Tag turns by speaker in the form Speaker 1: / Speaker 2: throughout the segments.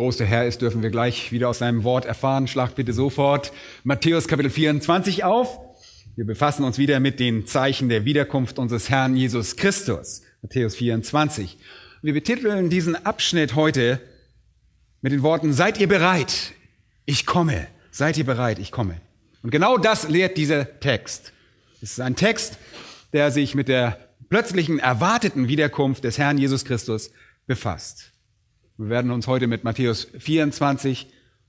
Speaker 1: Wie groß der Herr ist, dürfen wir gleich wieder aus seinem Wort erfahren. Schlagt bitte sofort Matthäus Kapitel 24 auf. Wir befassen uns wieder mit den Zeichen der Wiederkunft unseres Herrn Jesus Christus. Matthäus 24. Wir betiteln diesen Abschnitt heute mit den Worten, seid ihr bereit? Ich komme. Seid ihr bereit? Ich komme. Und genau das lehrt dieser Text. Es ist ein Text, der sich mit der plötzlichen erwarteten Wiederkunft des Herrn Jesus Christus befasst. Wir werden uns heute mit Matthäus 24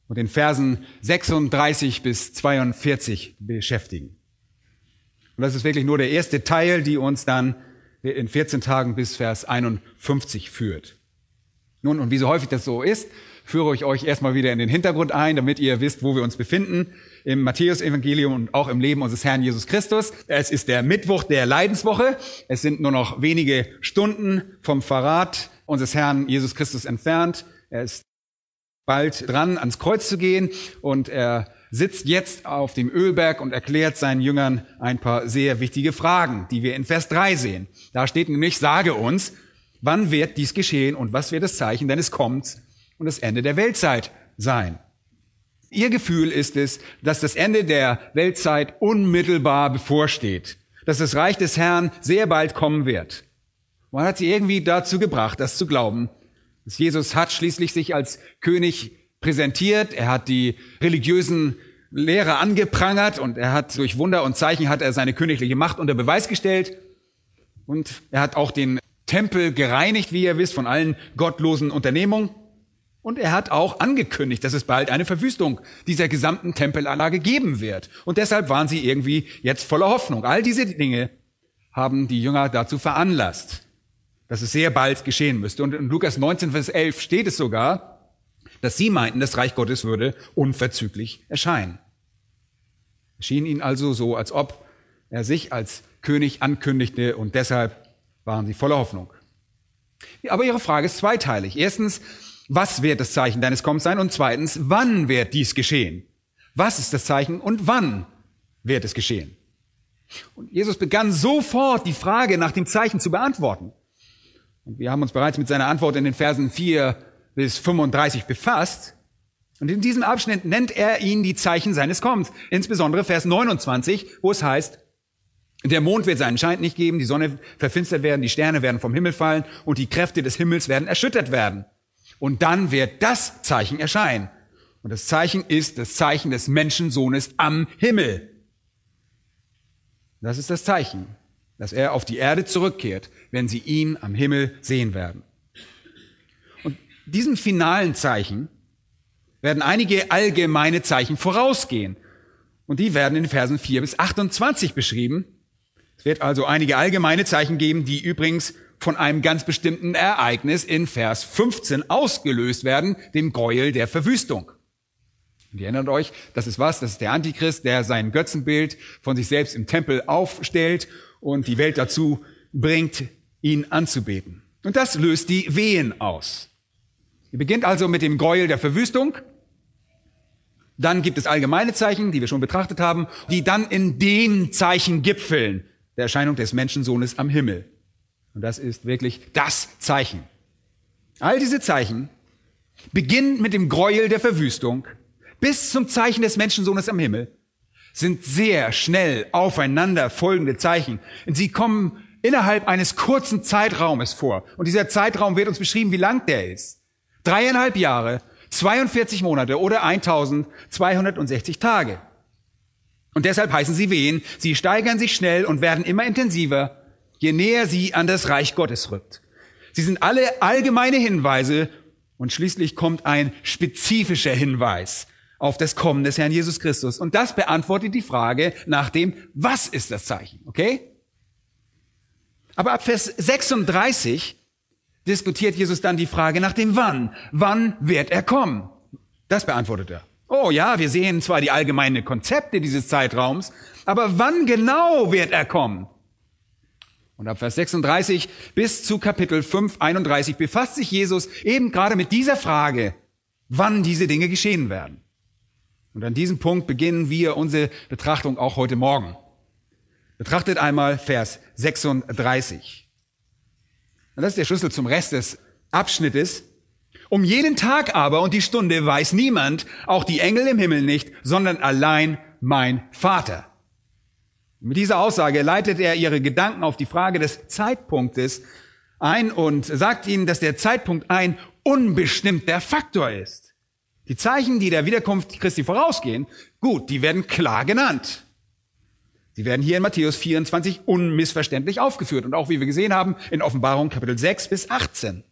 Speaker 1: und den Versen 36 bis 42 beschäftigen. Und das ist wirklich nur der erste Teil, die uns dann in 14 Tagen bis Vers 51 führt. Nun, und wie so häufig das so ist, führe ich euch erstmal wieder in den Hintergrund ein, damit ihr wisst, wo wir uns befinden. Im Matthäus-Evangelium und auch im Leben unseres Herrn Jesus Christus. Es ist der Mittwoch der Leidenswoche. Es sind nur noch wenige Stunden vom Verrat unseres Herrn Jesus Christus entfernt. Er ist bald dran, ans Kreuz zu gehen und er sitzt jetzt auf dem Ölberg und erklärt seinen Jüngern ein paar sehr wichtige Fragen, die wir in Vers 3 sehen. Da steht nämlich, sage uns, wann wird dies geschehen und was wird das Zeichen deines Kommens und das Ende der Weltzeit sein? Ihr Gefühl ist es, dass das Ende der Weltzeit unmittelbar bevorsteht, dass das Reich des Herrn sehr bald kommen wird. Man hat sie irgendwie dazu gebracht, das zu glauben. Jesus hat schließlich sich als König präsentiert, er hat die religiösen Lehrer angeprangert und er hat durch Wunder und Zeichen hat er seine königliche Macht unter Beweis gestellt und er hat auch den Tempel gereinigt, wie ihr wisst, von allen gottlosen Unternehmungen. Und er hat auch angekündigt, dass es bald eine Verwüstung dieser gesamten Tempelanlage geben wird. Und deshalb waren sie irgendwie jetzt voller Hoffnung. All diese Dinge haben die Jünger dazu veranlasst, dass es sehr bald geschehen müsste. Und in Lukas 19, Vers 11 steht es sogar, dass sie meinten, das Reich Gottes würde unverzüglich erscheinen. Es schien ihnen also so, als ob er sich als König ankündigte und deshalb waren sie voller Hoffnung. Aber ihre Frage ist zweiteilig. Erstens, was wird das Zeichen deines Kommens sein? Und zweitens, wann wird dies geschehen? Was ist das Zeichen und wann wird es geschehen? Und Jesus begann sofort die Frage nach dem Zeichen zu beantworten. Und wir haben uns bereits mit seiner Antwort in den Versen 4 bis 35 befasst. Und in diesem Abschnitt nennt er ihnen die Zeichen seines Kommens. Insbesondere Vers 29, wo es heißt, der Mond wird seinen Schein nicht geben, die Sonne verfinstert werden, die Sterne werden vom Himmel fallen und die Kräfte des Himmels werden erschüttert werden. Und dann wird das Zeichen erscheinen. Und das Zeichen ist das Zeichen des Menschensohnes am Himmel. Das ist das Zeichen, dass er auf die Erde zurückkehrt, wenn sie ihn am Himmel sehen werden. Und diesem finalen Zeichen werden einige allgemeine Zeichen vorausgehen. Und die werden in Versen 4 bis 28 beschrieben. Es wird also einige allgemeine Zeichen geben, die übrigens von einem ganz bestimmten Ereignis in Vers 15 ausgelöst werden, dem Gräuel der Verwüstung. Und ihr erinnert euch, das ist was? Das ist der Antichrist, der sein Götzenbild von sich selbst im Tempel aufstellt und die Welt dazu bringt, ihn anzubeten. Und das löst die Wehen aus. Ihr beginnt also mit dem Gräuel der Verwüstung. Dann gibt es allgemeine Zeichen, die wir schon betrachtet haben, die dann in den Zeichen gipfeln, der Erscheinung des Menschensohnes am Himmel. Und das ist wirklich das Zeichen. All diese Zeichen beginnen mit dem Gräuel der Verwüstung bis zum Zeichen des Menschensohnes am Himmel sind sehr schnell aufeinander folgende Zeichen. Sie kommen innerhalb eines kurzen Zeitraumes vor. Und dieser Zeitraum wird uns beschrieben, wie lang der ist. Dreieinhalb Jahre, 42 Monate oder 1260 Tage. Und deshalb heißen sie Wehen. Sie steigern sich schnell und werden immer intensiver je näher sie an das Reich Gottes rückt. Sie sind alle allgemeine Hinweise und schließlich kommt ein spezifischer Hinweis auf das Kommen des Herrn Jesus Christus. Und das beantwortet die Frage nach dem, was ist das Zeichen? Okay? Aber ab Vers 36 diskutiert Jesus dann die Frage nach dem Wann. Wann wird er kommen? Das beantwortet er. Oh ja, wir sehen zwar die allgemeinen Konzepte dieses Zeitraums, aber wann genau wird er kommen? Und ab Vers 36 bis zu Kapitel 5, 31 befasst sich Jesus eben gerade mit dieser Frage, wann diese Dinge geschehen werden. Und an diesem Punkt beginnen wir unsere Betrachtung auch heute Morgen. Betrachtet einmal Vers 36. Und das ist der Schlüssel zum Rest des Abschnittes. Um jeden Tag aber und die Stunde weiß niemand, auch die Engel im Himmel nicht, sondern allein mein Vater. Mit dieser Aussage leitet er ihre Gedanken auf die Frage des Zeitpunktes ein und sagt ihnen, dass der Zeitpunkt ein unbestimmter Faktor ist. Die Zeichen, die der Wiederkunft Christi vorausgehen, gut, die werden klar genannt. Sie werden hier in Matthäus 24 unmissverständlich aufgeführt und auch, wie wir gesehen haben, in Offenbarung Kapitel 6 bis 18.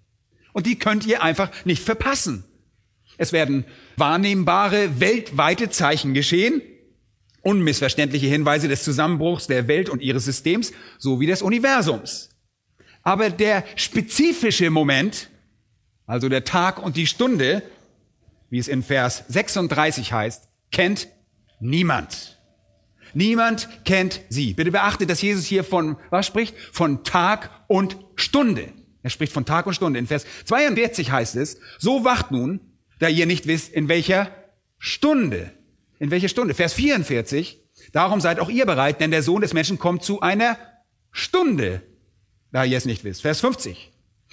Speaker 1: Und die könnt ihr einfach nicht verpassen. Es werden wahrnehmbare weltweite Zeichen geschehen, unmissverständliche Hinweise des Zusammenbruchs der Welt und ihres Systems sowie des Universums. Aber der spezifische Moment, also der Tag und die Stunde, wie es in Vers 36 heißt, kennt niemand. Niemand kennt sie. Bitte beachtet, dass Jesus hier von, was spricht? Von Tag und Stunde. Er spricht von Tag und Stunde. In Vers 42 heißt es, so wacht nun, da ihr nicht wisst, in welcher Stunde in welche Stunde? Vers 44. Darum seid auch ihr bereit, denn der Sohn des Menschen kommt zu einer Stunde, da ihr es nicht wisst. Vers 50.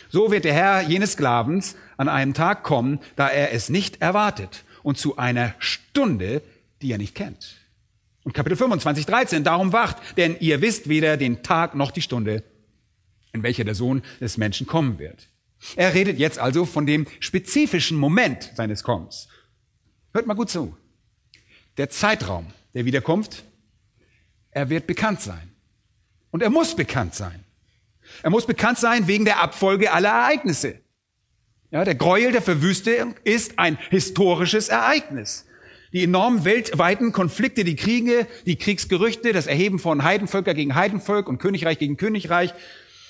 Speaker 1: So wird der Herr jenes Sklavens an einem Tag kommen, da er es nicht erwartet und zu einer Stunde, die er nicht kennt. Und Kapitel 25, 13. Darum wacht, denn ihr wisst weder den Tag noch die Stunde, in welcher der Sohn des Menschen kommen wird. Er redet jetzt also von dem spezifischen Moment seines Kommens. Hört mal gut zu der Zeitraum der Wiederkunft, er wird bekannt sein. Und er muss bekannt sein. Er muss bekannt sein wegen der Abfolge aller Ereignisse. Ja, der Gräuel der Verwüstung ist ein historisches Ereignis. Die enormen weltweiten Konflikte, die Kriege, die Kriegsgerüchte, das Erheben von Heidenvölker gegen Heidenvolk und Königreich gegen Königreich,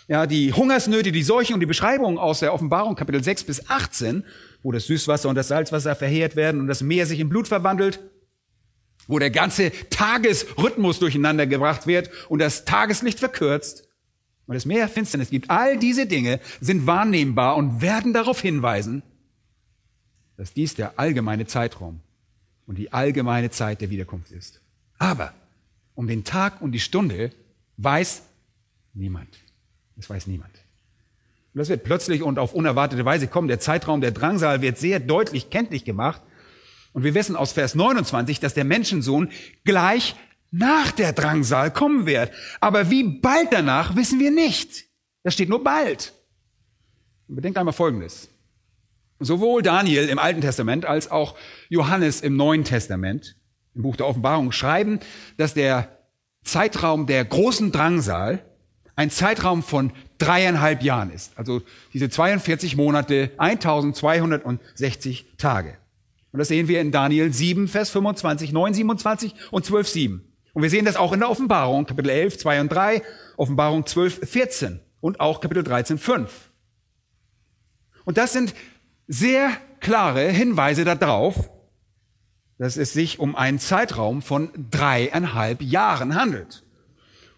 Speaker 1: ja, die Hungersnöte, die Seuchen und die Beschreibungen aus der Offenbarung Kapitel 6 bis 18, wo das Süßwasser und das Salzwasser verheert werden und das Meer sich in Blut verwandelt, wo der ganze Tagesrhythmus durcheinander gebracht wird und das Tageslicht verkürzt und es mehr Finsternis gibt. All diese Dinge sind wahrnehmbar und werden darauf hinweisen, dass dies der allgemeine Zeitraum und die allgemeine Zeit der Wiederkunft ist. Aber um den Tag und die Stunde weiß niemand. Das weiß niemand. Und das wird plötzlich und auf unerwartete Weise kommen. Der Zeitraum der Drangsal wird sehr deutlich kenntlich gemacht. Und wir wissen aus Vers 29, dass der Menschensohn gleich nach der Drangsal kommen wird. Aber wie bald danach, wissen wir nicht. Da steht nur bald. Und bedenkt einmal Folgendes. Sowohl Daniel im Alten Testament als auch Johannes im Neuen Testament, im Buch der Offenbarung, schreiben, dass der Zeitraum der großen Drangsal ein Zeitraum von dreieinhalb Jahren ist. Also diese 42 Monate, 1260 Tage. Und das sehen wir in Daniel 7, Vers 25, 9, 27 und 12, 7. Und wir sehen das auch in der Offenbarung, Kapitel 11, 2 und 3, Offenbarung 12, 14 und auch Kapitel 13, 5. Und das sind sehr klare Hinweise darauf, dass es sich um einen Zeitraum von dreieinhalb Jahren handelt.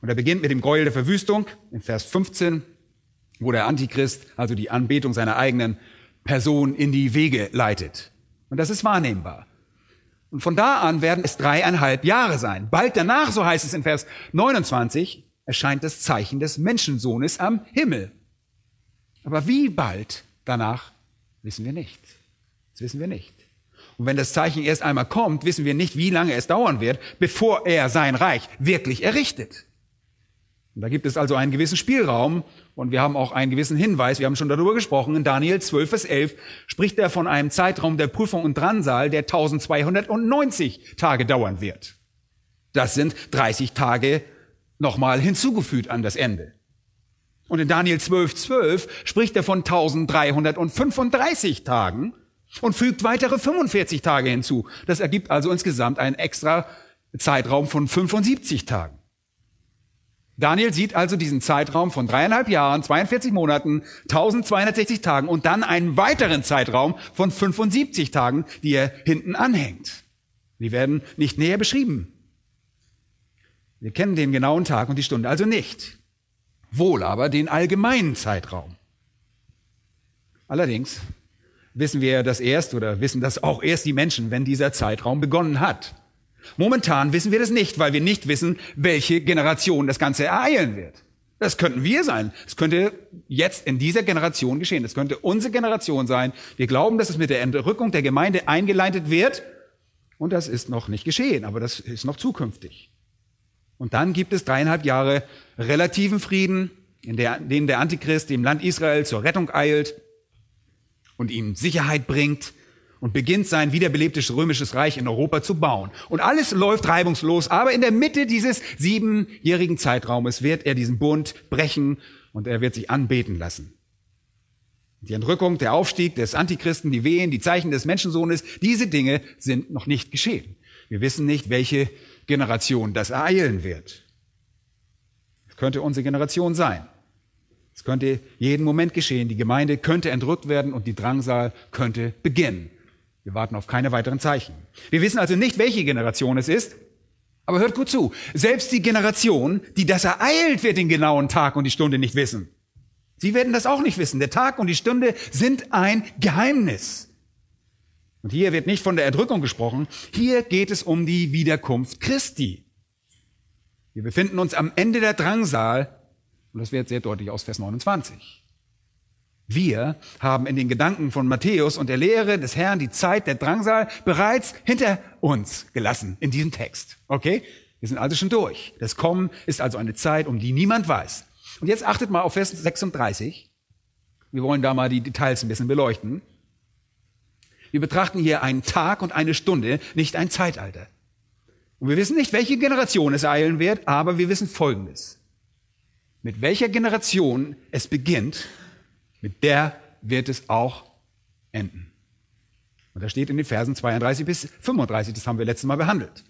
Speaker 1: Und er beginnt mit dem Gräuel der Verwüstung in Vers 15, wo der Antichrist also die Anbetung seiner eigenen Person in die Wege leitet. Und das ist wahrnehmbar. Und von da an werden es dreieinhalb Jahre sein. Bald danach, so heißt es in Vers 29, erscheint das Zeichen des Menschensohnes am Himmel. Aber wie bald danach, wissen wir nicht. Das wissen wir nicht. Und wenn das Zeichen erst einmal kommt, wissen wir nicht, wie lange es dauern wird, bevor er sein Reich wirklich errichtet. Und da gibt es also einen gewissen Spielraum und wir haben auch einen gewissen Hinweis. Wir haben schon darüber gesprochen. In Daniel 12, Vers 11 spricht er von einem Zeitraum der Prüfung und Drangsal, der 1290 Tage dauern wird. Das sind 30 Tage nochmal hinzugefügt an das Ende. Und in Daniel 12, 12 spricht er von 1335 Tagen und fügt weitere 45 Tage hinzu. Das ergibt also insgesamt einen extra Zeitraum von 75 Tagen. Daniel sieht also diesen Zeitraum von dreieinhalb Jahren, 42 Monaten, 1260 Tagen und dann einen weiteren Zeitraum von 75 Tagen, die er hinten anhängt. Die werden nicht näher beschrieben. Wir kennen den genauen Tag und die Stunde also nicht. Wohl aber den allgemeinen Zeitraum. Allerdings wissen wir das erst oder wissen das auch erst die Menschen, wenn dieser Zeitraum begonnen hat. Momentan wissen wir das nicht, weil wir nicht wissen, welche Generation das Ganze ereilen wird. Das könnten wir sein. Es könnte jetzt in dieser Generation geschehen. Das könnte unsere Generation sein. Wir glauben, dass es mit der Entrückung der Gemeinde eingeleitet wird. Und das ist noch nicht geschehen, aber das ist noch zukünftig. Und dann gibt es dreieinhalb Jahre relativen Frieden, in denen der Antichrist dem Land Israel zur Rettung eilt und ihm Sicherheit bringt und beginnt sein wiederbelebtes römisches Reich in Europa zu bauen. Und alles läuft reibungslos, aber in der Mitte dieses siebenjährigen Zeitraumes wird er diesen Bund brechen und er wird sich anbeten lassen. Die Entrückung, der Aufstieg des Antichristen, die Wehen, die Zeichen des Menschensohnes, diese Dinge sind noch nicht geschehen. Wir wissen nicht, welche Generation das ereilen wird. Es könnte unsere Generation sein. Es könnte jeden Moment geschehen. Die Gemeinde könnte entrückt werden und die Drangsal könnte beginnen. Wir warten auf keine weiteren Zeichen. Wir wissen also nicht, welche Generation es ist. Aber hört gut zu. Selbst die Generation, die das ereilt, wird den genauen Tag und die Stunde nicht wissen. Sie werden das auch nicht wissen. Der Tag und die Stunde sind ein Geheimnis. Und hier wird nicht von der Erdrückung gesprochen. Hier geht es um die Wiederkunft Christi. Wir befinden uns am Ende der Drangsal. Und das wird sehr deutlich aus Vers 29. Wir haben in den Gedanken von Matthäus und der Lehre des Herrn die Zeit der Drangsal bereits hinter uns gelassen in diesem Text. Okay? Wir sind also schon durch. Das Kommen ist also eine Zeit, um die niemand weiß. Und jetzt achtet mal auf Vers 36. Wir wollen da mal die Details ein bisschen beleuchten. Wir betrachten hier einen Tag und eine Stunde, nicht ein Zeitalter. Und wir wissen nicht, welche Generation es eilen wird, aber wir wissen Folgendes. Mit welcher Generation es beginnt, mit der wird es auch enden. Und das steht in den Versen 32 bis 35, das haben wir letztes Mal behandelt.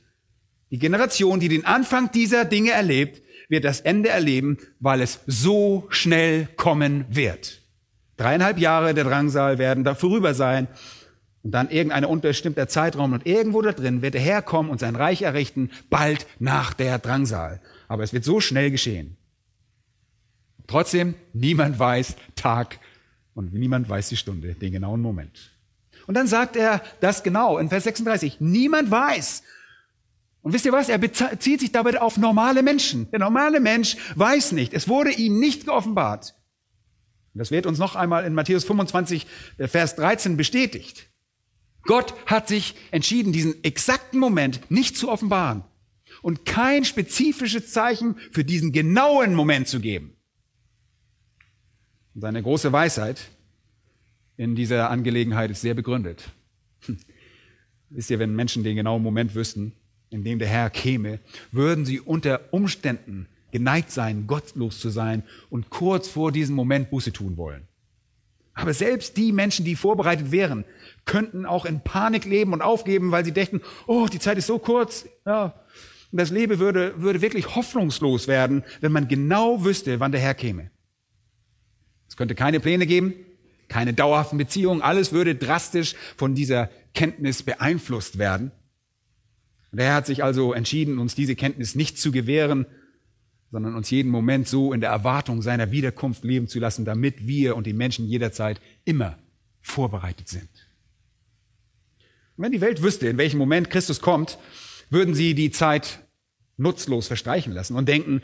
Speaker 1: Die Generation, die den Anfang dieser Dinge erlebt, wird das Ende erleben, weil es so schnell kommen wird. Dreieinhalb Jahre der Drangsal werden da vorüber sein und dann irgendein unbestimmter Zeitraum und irgendwo da drin wird er herkommen und sein Reich errichten, bald nach der Drangsal. Aber es wird so schnell geschehen. Trotzdem, niemand weiß Tag und niemand weiß die Stunde, den genauen Moment. Und dann sagt er das genau in Vers 36. Niemand weiß. Und wisst ihr was? Er bezieht sich dabei auf normale Menschen. Der normale Mensch weiß nicht. Es wurde ihm nicht geoffenbart. Und das wird uns noch einmal in Matthäus 25, äh, Vers 13 bestätigt. Gott hat sich entschieden, diesen exakten Moment nicht zu offenbaren und kein spezifisches Zeichen für diesen genauen Moment zu geben. Und seine große Weisheit in dieser Angelegenheit ist sehr begründet. Hm. Wisst ihr, wenn Menschen den genauen Moment wüssten, in dem der Herr käme, würden sie unter Umständen geneigt sein, gottlos zu sein und kurz vor diesem Moment Buße tun wollen. Aber selbst die Menschen, die vorbereitet wären, könnten auch in Panik leben und aufgeben, weil sie dächten, oh, die Zeit ist so kurz, ja. Und das Leben würde, würde wirklich hoffnungslos werden, wenn man genau wüsste, wann der Herr käme. Es könnte keine Pläne geben, keine dauerhaften Beziehungen. Alles würde drastisch von dieser Kenntnis beeinflusst werden. Und er hat sich also entschieden, uns diese Kenntnis nicht zu gewähren, sondern uns jeden Moment so in der Erwartung seiner Wiederkunft leben zu lassen, damit wir und die Menschen jederzeit immer vorbereitet sind. Und wenn die Welt wüsste, in welchem Moment Christus kommt, würden sie die Zeit nutzlos verstreichen lassen und denken,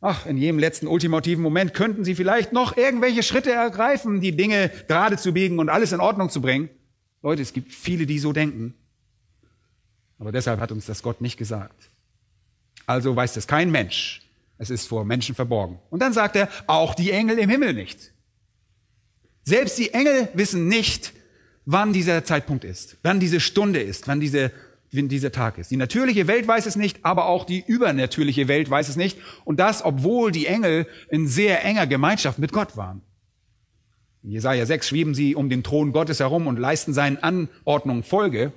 Speaker 1: ach, in jedem letzten ultimativen Moment könnten sie vielleicht noch irgendwelche Schritte ergreifen, die Dinge gerade zu biegen und alles in Ordnung zu bringen. Leute, es gibt viele, die so denken. Aber deshalb hat uns das Gott nicht gesagt. Also weiß das kein Mensch. Es ist vor Menschen verborgen. Und dann sagt er, auch die Engel im Himmel nicht. Selbst die Engel wissen nicht, wann dieser Zeitpunkt ist, wann diese Stunde ist, wann diese dieser Tag ist. Die natürliche Welt weiß es nicht, aber auch die übernatürliche Welt weiß es nicht. Und das, obwohl die Engel in sehr enger Gemeinschaft mit Gott waren. In Jesaja 6 schweben sie um den Thron Gottes herum und leisten seinen Anordnungen Folge.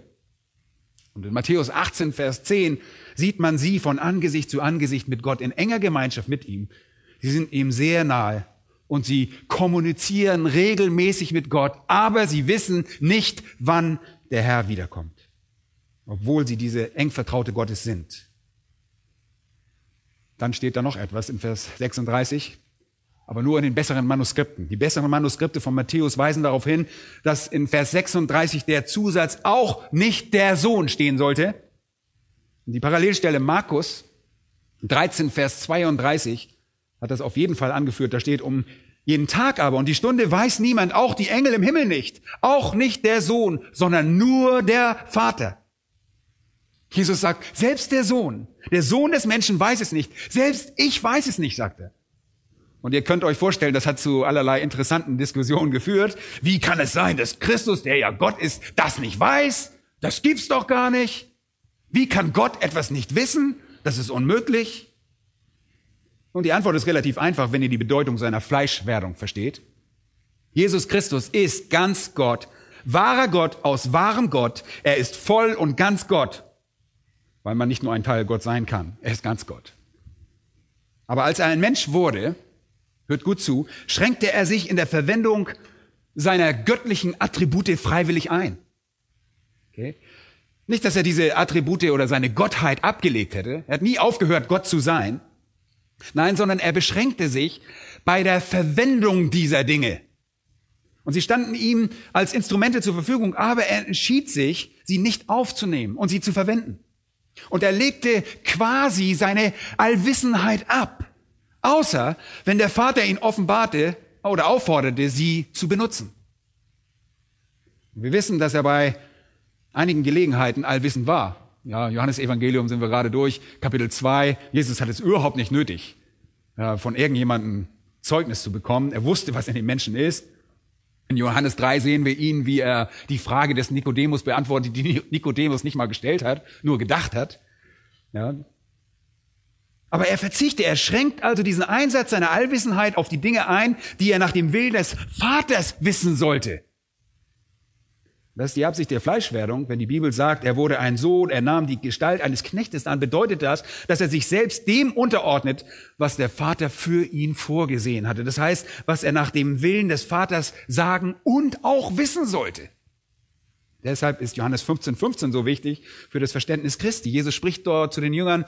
Speaker 1: Und in Matthäus 18, Vers 10 sieht man sie von Angesicht zu Angesicht mit Gott in enger Gemeinschaft mit ihm. Sie sind ihm sehr nahe und sie kommunizieren regelmäßig mit Gott, aber sie wissen nicht, wann der Herr wiederkommt, obwohl sie diese eng vertraute Gottes sind. Dann steht da noch etwas in Vers 36 aber nur in den besseren Manuskripten. Die besseren Manuskripte von Matthäus weisen darauf hin, dass in Vers 36 der Zusatz auch nicht der Sohn stehen sollte. Die Parallelstelle Markus 13, Vers 32 hat das auf jeden Fall angeführt. Da steht um jeden Tag aber und die Stunde weiß niemand, auch die Engel im Himmel nicht, auch nicht der Sohn, sondern nur der Vater. Jesus sagt, selbst der Sohn, der Sohn des Menschen weiß es nicht, selbst ich weiß es nicht, sagt er. Und ihr könnt euch vorstellen, das hat zu allerlei interessanten Diskussionen geführt. Wie kann es sein, dass Christus, der ja Gott ist, das nicht weiß? Das gibt's doch gar nicht. Wie kann Gott etwas nicht wissen? Das ist unmöglich. Und die Antwort ist relativ einfach, wenn ihr die Bedeutung seiner Fleischwerdung versteht. Jesus Christus ist ganz Gott, wahrer Gott aus wahrem Gott. Er ist voll und ganz Gott, weil man nicht nur ein Teil Gott sein kann. Er ist ganz Gott. Aber als er ein Mensch wurde, hört gut zu, schränkte er sich in der Verwendung seiner göttlichen Attribute freiwillig ein. Okay? Nicht, dass er diese Attribute oder seine Gottheit abgelegt hätte. Er hat nie aufgehört, Gott zu sein. Nein, sondern er beschränkte sich bei der Verwendung dieser Dinge. Und sie standen ihm als Instrumente zur Verfügung, aber er entschied sich, sie nicht aufzunehmen und sie zu verwenden. Und er legte quasi seine Allwissenheit ab. Außer wenn der Vater ihn offenbarte oder aufforderte, sie zu benutzen. Wir wissen, dass er bei einigen Gelegenheiten allwissend war. Ja, Johannes Evangelium sind wir gerade durch, Kapitel 2. Jesus hat es überhaupt nicht nötig, von irgendjemandem Zeugnis zu bekommen. Er wusste, was in den Menschen ist. In Johannes 3 sehen wir ihn, wie er die Frage des Nikodemus beantwortet, die Nikodemus nicht mal gestellt hat, nur gedacht hat. Ja, aber er verzichtet, er schränkt also diesen Einsatz seiner Allwissenheit auf die Dinge ein, die er nach dem Willen des Vaters wissen sollte. Das ist die Absicht der Fleischwerdung. Wenn die Bibel sagt, er wurde ein Sohn, er nahm die Gestalt eines Knechtes an, bedeutet das, dass er sich selbst dem unterordnet, was der Vater für ihn vorgesehen hatte. Das heißt, was er nach dem Willen des Vaters sagen und auch wissen sollte. Deshalb ist Johannes 15, 15 so wichtig für das Verständnis Christi. Jesus spricht dort zu den Jüngern,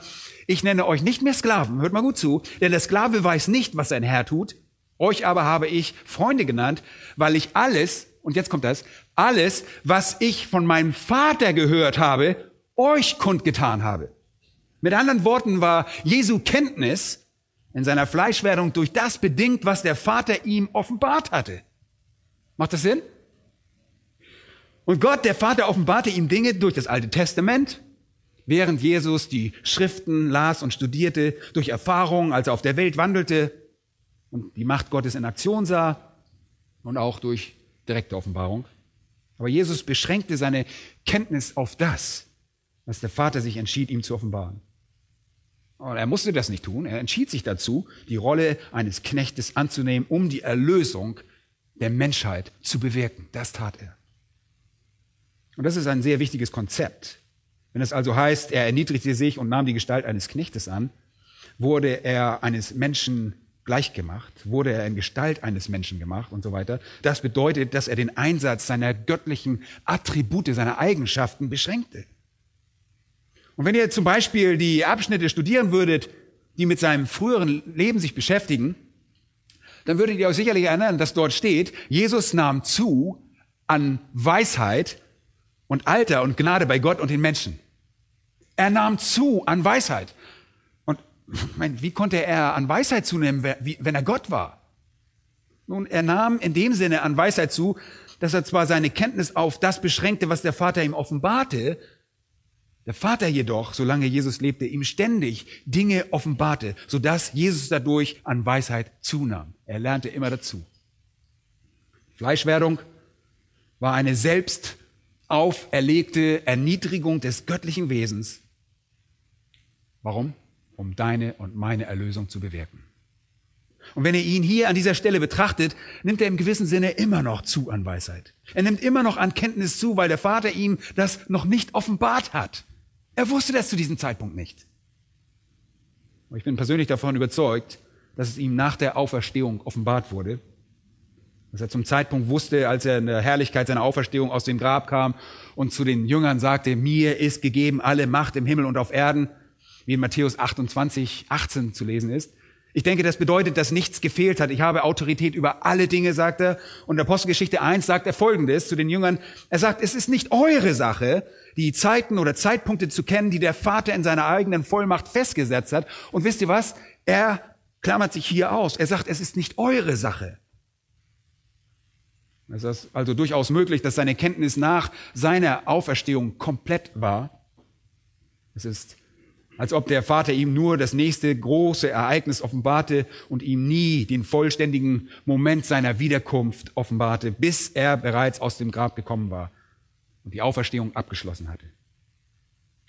Speaker 1: ich nenne euch nicht mehr Sklaven, hört mal gut zu, denn der Sklave weiß nicht, was sein Herr tut. Euch aber habe ich Freunde genannt, weil ich alles, und jetzt kommt das, alles, was ich von meinem Vater gehört habe, euch kundgetan habe. Mit anderen Worten war Jesu Kenntnis in seiner Fleischwerdung durch das bedingt, was der Vater ihm offenbart hatte. Macht das Sinn? Und Gott, der Vater, offenbarte ihm Dinge durch das Alte Testament, während Jesus die Schriften las und studierte, durch Erfahrungen, als er auf der Welt wandelte und die Macht Gottes in Aktion sah und auch durch direkte Offenbarung. Aber Jesus beschränkte seine Kenntnis auf das, was der Vater sich entschied, ihm zu offenbaren. Und er musste das nicht tun. Er entschied sich dazu, die Rolle eines Knechtes anzunehmen, um die Erlösung der Menschheit zu bewirken. Das tat er. Und das ist ein sehr wichtiges Konzept. Wenn es also heißt, er erniedrigte sich und nahm die Gestalt eines Knechtes an, wurde er eines Menschen gleichgemacht, wurde er in Gestalt eines Menschen gemacht und so weiter. Das bedeutet, dass er den Einsatz seiner göttlichen Attribute, seiner Eigenschaften beschränkte. Und wenn ihr zum Beispiel die Abschnitte studieren würdet, die mit seinem früheren Leben sich beschäftigen, dann würdet ihr euch sicherlich erinnern, dass dort steht, Jesus nahm zu an Weisheit und Alter und Gnade bei Gott und den Menschen. Er nahm zu an Weisheit. Und mein, wie konnte er an Weisheit zunehmen, wenn er Gott war? Nun, er nahm in dem Sinne an Weisheit zu, dass er zwar seine Kenntnis auf das beschränkte, was der Vater ihm offenbarte, der Vater jedoch, solange Jesus lebte, ihm ständig Dinge offenbarte, sodass Jesus dadurch an Weisheit zunahm. Er lernte immer dazu. Fleischwerdung war eine selbst auferlegte Erniedrigung des göttlichen Wesens. Warum? Um deine und meine Erlösung zu bewirken. Und wenn ihr ihn hier an dieser Stelle betrachtet, nimmt er im gewissen Sinne immer noch zu an Weisheit. Er nimmt immer noch an Kenntnis zu, weil der Vater ihm das noch nicht offenbart hat. Er wusste das zu diesem Zeitpunkt nicht. Und ich bin persönlich davon überzeugt, dass es ihm nach der Auferstehung offenbart wurde. Dass er zum Zeitpunkt wusste, als er in der Herrlichkeit seiner Auferstehung aus dem Grab kam und zu den Jüngern sagte, mir ist gegeben alle Macht im Himmel und auf Erden, wie in Matthäus 28, 18 zu lesen ist. Ich denke, das bedeutet, dass nichts gefehlt hat. Ich habe Autorität über alle Dinge, sagt er. Und in Apostelgeschichte 1 sagt er Folgendes zu den Jüngern. Er sagt, es ist nicht eure Sache, die Zeiten oder Zeitpunkte zu kennen, die der Vater in seiner eigenen Vollmacht festgesetzt hat. Und wisst ihr was? Er klammert sich hier aus. Er sagt, es ist nicht eure Sache. Es ist also durchaus möglich, dass seine Kenntnis nach seiner Auferstehung komplett war. Es ist als ob der Vater ihm nur das nächste große Ereignis offenbarte und ihm nie den vollständigen Moment seiner Wiederkunft offenbarte, bis er bereits aus dem Grab gekommen war und die Auferstehung abgeschlossen hatte.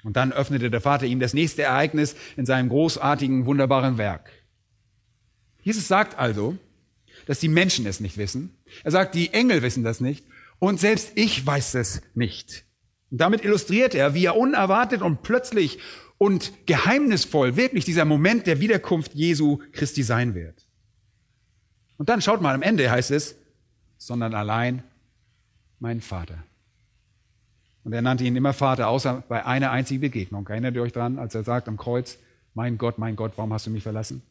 Speaker 1: Und dann öffnete der Vater ihm das nächste Ereignis in seinem großartigen, wunderbaren Werk. Jesus sagt also, dass die Menschen es nicht wissen. Er sagt, die Engel wissen das nicht und selbst ich weiß es nicht. Und damit illustriert er, wie er unerwartet und plötzlich und geheimnisvoll wirklich dieser Moment der Wiederkunft Jesu Christi sein wird. Und dann schaut mal am Ende heißt es, sondern allein mein Vater. Und er nannte ihn immer Vater, außer bei einer einzigen Begegnung. Erinnert ihr euch dran, als er sagt am Kreuz, mein Gott, mein Gott, warum hast du mich verlassen?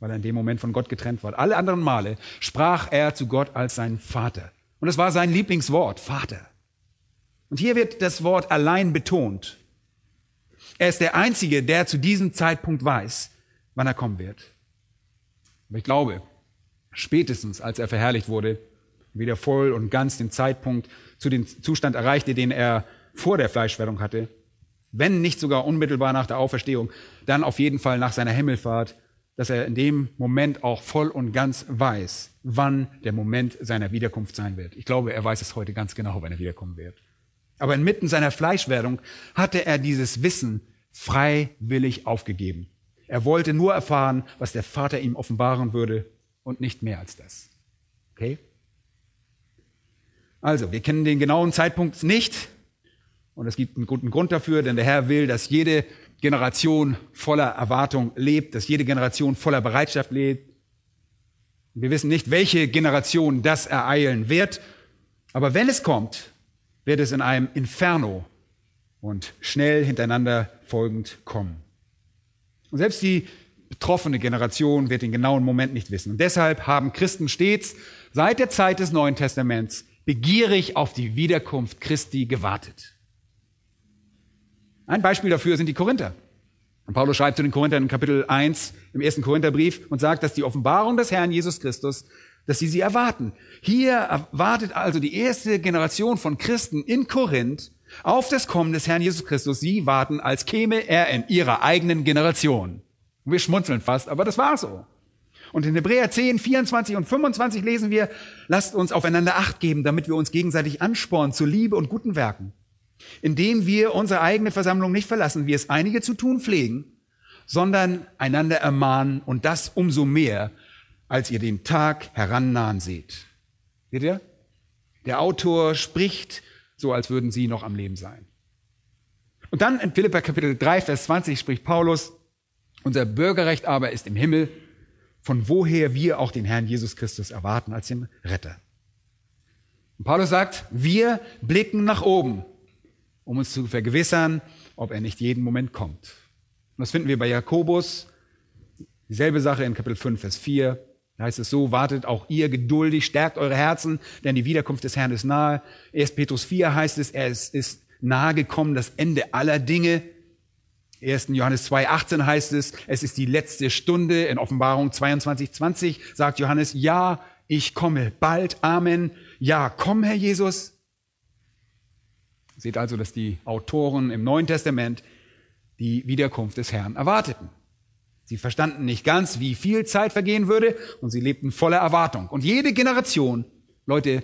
Speaker 1: Weil er in dem Moment von Gott getrennt war. Alle anderen Male sprach er zu Gott als sein Vater. Und es war sein Lieblingswort, Vater. Und hier wird das Wort allein betont. Er ist der Einzige, der zu diesem Zeitpunkt weiß, wann er kommen wird. Aber ich glaube, spätestens als er verherrlicht wurde, wieder voll und ganz den Zeitpunkt zu dem Zustand erreichte, den er vor der Fleischwerdung hatte, wenn nicht sogar unmittelbar nach der Auferstehung, dann auf jeden Fall nach seiner Himmelfahrt, dass er in dem Moment auch voll und ganz weiß, wann der Moment seiner Wiederkunft sein wird. Ich glaube, er weiß es heute ganz genau, wann er wiederkommen wird. Aber inmitten seiner Fleischwerdung hatte er dieses Wissen freiwillig aufgegeben. Er wollte nur erfahren, was der Vater ihm offenbaren würde und nicht mehr als das. Okay? Also, wir kennen den genauen Zeitpunkt nicht und es gibt einen guten Grund dafür, denn der Herr will, dass jede Generation voller Erwartung lebt, dass jede Generation voller Bereitschaft lebt. Wir wissen nicht, welche Generation das ereilen wird, aber wenn es kommt, wird es in einem Inferno und schnell hintereinander folgend kommen. Und selbst die betroffene Generation wird den genauen Moment nicht wissen. Und deshalb haben Christen stets seit der Zeit des Neuen Testaments begierig auf die Wiederkunft Christi gewartet. Ein Beispiel dafür sind die Korinther. Und Paulus schreibt zu den Korinthern in Kapitel 1 im ersten Korintherbrief und sagt, dass die Offenbarung des Herrn Jesus Christus dass sie sie erwarten. Hier erwartet also die erste Generation von Christen in Korinth auf das Kommen des Herrn Jesus Christus. Sie warten, als käme er in ihrer eigenen Generation. wir schmunzeln fast, aber das war so. Und in Hebräer 10, 24 und 25 lesen wir, lasst uns aufeinander Acht geben, damit wir uns gegenseitig anspornen zu Liebe und guten Werken. Indem wir unsere eigene Versammlung nicht verlassen, wie es einige zu tun pflegen, sondern einander ermahnen und das umso mehr, als ihr den Tag herannahen seht. Seht ihr? Der Autor spricht so, als würden sie noch am Leben sein. Und dann in Philippa Kapitel 3, Vers 20 spricht Paulus, unser Bürgerrecht aber ist im Himmel, von woher wir auch den Herrn Jesus Christus erwarten als den Retter. Und Paulus sagt, wir blicken nach oben, um uns zu vergewissern, ob er nicht jeden Moment kommt. Und das finden wir bei Jakobus, dieselbe Sache in Kapitel 5, Vers 4. Da heißt es so, wartet auch ihr geduldig, stärkt eure Herzen, denn die Wiederkunft des Herrn ist nahe. 1. Petrus 4 heißt es, er ist, ist nahe gekommen, das Ende aller Dinge. 1. Johannes 2, 18 heißt es, es ist die letzte Stunde. In Offenbarung 22, 20 sagt Johannes, ja, ich komme bald. Amen. Ja, komm, Herr Jesus. Seht also, dass die Autoren im Neuen Testament die Wiederkunft des Herrn erwarteten. Sie verstanden nicht ganz, wie viel Zeit vergehen würde und sie lebten voller Erwartung. Und jede Generation, Leute,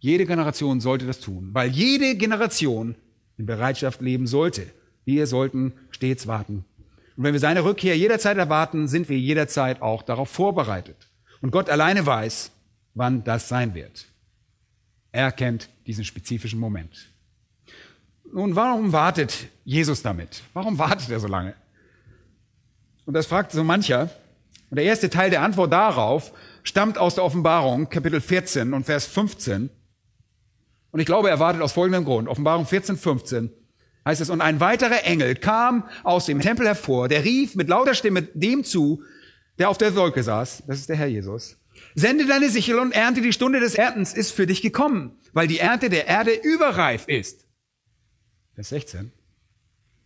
Speaker 1: jede Generation sollte das tun, weil jede Generation in Bereitschaft leben sollte. Wir sollten stets warten Und wenn wir seine Rückkehr jederzeit erwarten, sind wir jederzeit auch darauf vorbereitet. Und Gott alleine weiß, wann das sein wird. Er kennt diesen spezifischen Moment. Nun, warum wartet Jesus damit? Warum wartet er so lange? Und das fragt so mancher. Und der erste Teil der Antwort darauf stammt aus der Offenbarung, Kapitel 14 und Vers 15. Und ich glaube, er wartet aus folgendem Grund. Offenbarung 14, 15 heißt es, und ein weiterer Engel kam aus dem Tempel hervor, der rief mit lauter Stimme dem zu, der auf der Wolke saß, das ist der Herr Jesus, sende deine Sichel und ernte, die Stunde des Erntens ist für dich gekommen, weil die Ernte der Erde überreif ist. Vers 16.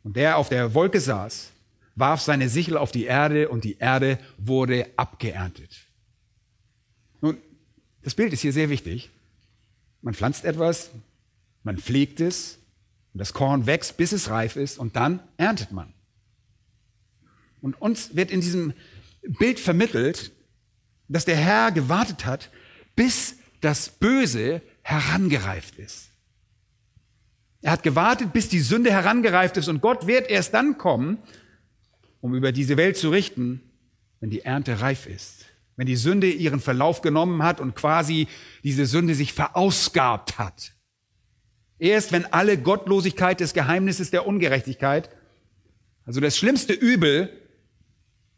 Speaker 1: Und der auf der Wolke saß, warf seine Sichel auf die Erde und die Erde wurde abgeerntet. Nun, das Bild ist hier sehr wichtig. Man pflanzt etwas, man pflegt es, und das Korn wächst, bis es reif ist, und dann erntet man. Und uns wird in diesem Bild vermittelt, dass der Herr gewartet hat, bis das Böse herangereift ist. Er hat gewartet, bis die Sünde herangereift ist und Gott wird erst dann kommen, um über diese Welt zu richten, wenn die Ernte reif ist. Wenn die Sünde ihren Verlauf genommen hat und quasi diese Sünde sich verausgabt hat. Erst wenn alle Gottlosigkeit des Geheimnisses der Ungerechtigkeit, also das schlimmste Übel,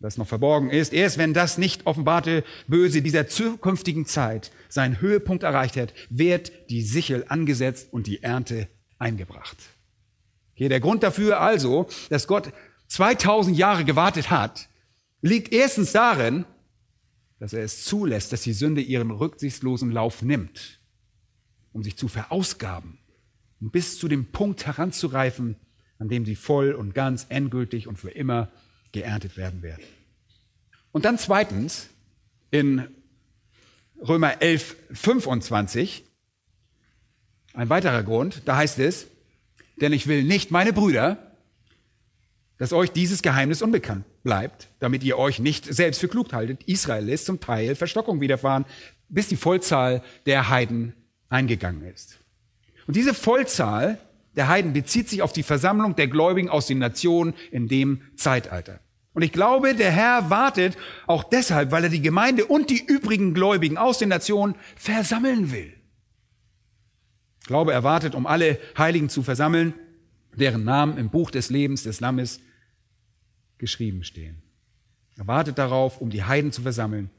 Speaker 1: das noch verborgen ist, erst wenn das nicht offenbarte Böse dieser zukünftigen Zeit seinen Höhepunkt erreicht hat, wird die Sichel angesetzt und die Ernte eingebracht. Okay, der Grund dafür also, dass Gott 2000 Jahre gewartet hat, liegt erstens darin, dass er es zulässt, dass die Sünde ihren rücksichtslosen Lauf nimmt, um sich zu verausgaben, um bis zu dem Punkt heranzureifen, an dem sie voll und ganz endgültig und für immer geerntet werden werden. Und dann zweitens, in Römer 11, 25, ein weiterer Grund, da heißt es, denn ich will nicht, meine Brüder, dass euch dieses Geheimnis unbekannt bleibt, damit ihr euch nicht selbst für klug haltet. Israel ist zum Teil Verstockung widerfahren, bis die Vollzahl der Heiden eingegangen ist. Und diese Vollzahl der Heiden bezieht sich auf die Versammlung der Gläubigen aus den Nationen in dem Zeitalter. Und ich glaube, der Herr wartet auch deshalb, weil er die Gemeinde und die übrigen Gläubigen aus den Nationen versammeln will. Ich glaube, er wartet, um alle Heiligen zu versammeln, deren Namen im Buch des Lebens des Lammes geschrieben stehen. Er wartet darauf, um die Heiden zu versammeln,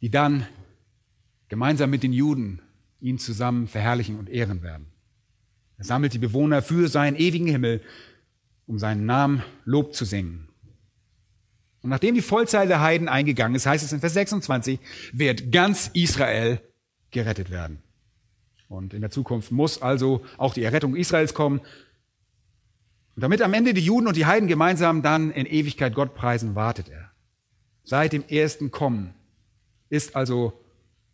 Speaker 1: die dann gemeinsam mit den Juden ihn zusammen verherrlichen und ehren werden. Er sammelt die Bewohner für seinen ewigen Himmel, um seinen Namen Lob zu singen. Und nachdem die Vollzahl der Heiden eingegangen ist, heißt es in Vers 26, wird ganz Israel gerettet werden. Und in der Zukunft muss also auch die Errettung Israels kommen. Und damit am Ende die Juden und die Heiden gemeinsam dann in Ewigkeit Gott preisen, wartet er. Seit dem ersten Kommen ist also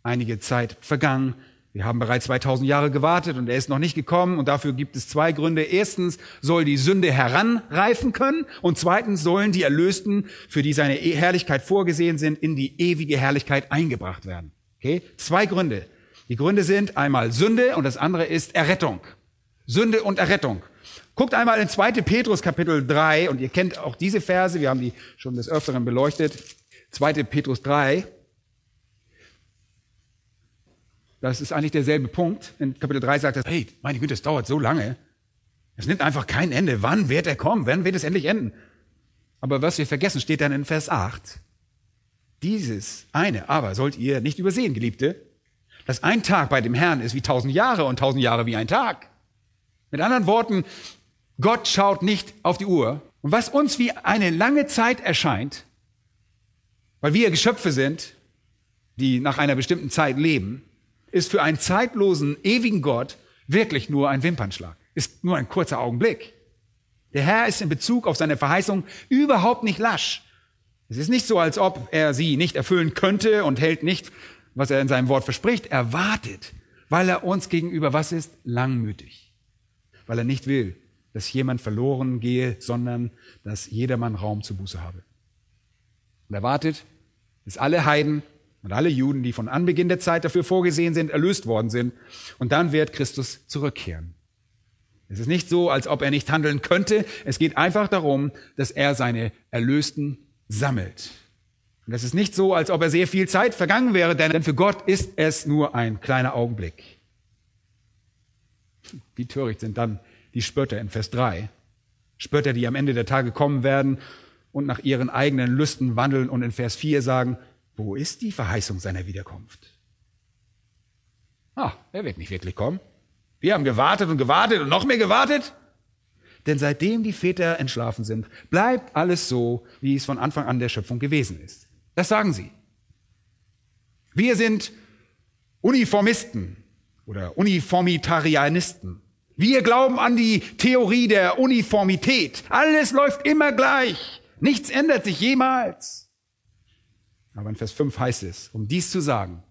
Speaker 1: einige Zeit vergangen. Wir haben bereits 2000 Jahre gewartet und er ist noch nicht gekommen und dafür gibt es zwei Gründe. Erstens soll die Sünde heranreifen können und zweitens sollen die Erlösten, für die seine Herrlichkeit vorgesehen sind, in die ewige Herrlichkeit eingebracht werden. Okay? Zwei Gründe. Die Gründe sind einmal Sünde und das andere ist Errettung. Sünde und Errettung. Guckt einmal in 2. Petrus Kapitel 3 und ihr kennt auch diese Verse, wir haben die schon des Öfteren beleuchtet. 2. Petrus 3, Das ist eigentlich derselbe Punkt. In Kapitel 3 sagt er, hey, meine Güte, es dauert so lange. Es nimmt einfach kein Ende. Wann wird er kommen? Wann wird es endlich enden? Aber was wir vergessen, steht dann in Vers 8. Dieses eine aber sollt ihr nicht übersehen, Geliebte, dass ein Tag bei dem Herrn ist wie tausend Jahre und tausend Jahre wie ein Tag. Mit anderen Worten, Gott schaut nicht auf die Uhr. Und was uns wie eine lange Zeit erscheint, weil wir Geschöpfe sind, die nach einer bestimmten Zeit leben, ist für einen zeitlosen, ewigen Gott wirklich nur ein Wimpernschlag, ist nur ein kurzer Augenblick. Der Herr ist in Bezug auf seine Verheißung überhaupt nicht lasch. Es ist nicht so, als ob er sie nicht erfüllen könnte und hält nicht, was er in seinem Wort verspricht. Er wartet, weil er uns gegenüber was ist? Langmütig. Weil er nicht will, dass jemand verloren gehe, sondern dass jedermann Raum zur Buße habe. Und er wartet, bis alle Heiden und alle Juden, die von Anbeginn der Zeit dafür vorgesehen sind, erlöst worden sind. Und dann wird Christus zurückkehren. Es ist nicht so, als ob er nicht handeln könnte. Es geht einfach darum, dass er seine Erlösten sammelt. Und es ist nicht so, als ob er sehr viel Zeit vergangen wäre, denn für Gott ist es nur ein kleiner Augenblick. Wie töricht sind dann die Spötter in Vers 3. Spötter, die am Ende der Tage kommen werden und nach ihren eigenen Lüsten wandeln und in Vers 4 sagen, wo ist die Verheißung seiner Wiederkunft? Ah, er wird nicht wirklich kommen. Wir haben gewartet und gewartet und noch mehr gewartet. Denn seitdem die Väter entschlafen sind, bleibt alles so, wie es von Anfang an der Schöpfung gewesen ist. Das sagen sie. Wir sind Uniformisten oder Uniformitarianisten. Wir glauben an die Theorie der Uniformität. Alles läuft immer gleich. Nichts ändert sich jemals. Aber in Vers 5 heißt es, um dies zu sagen,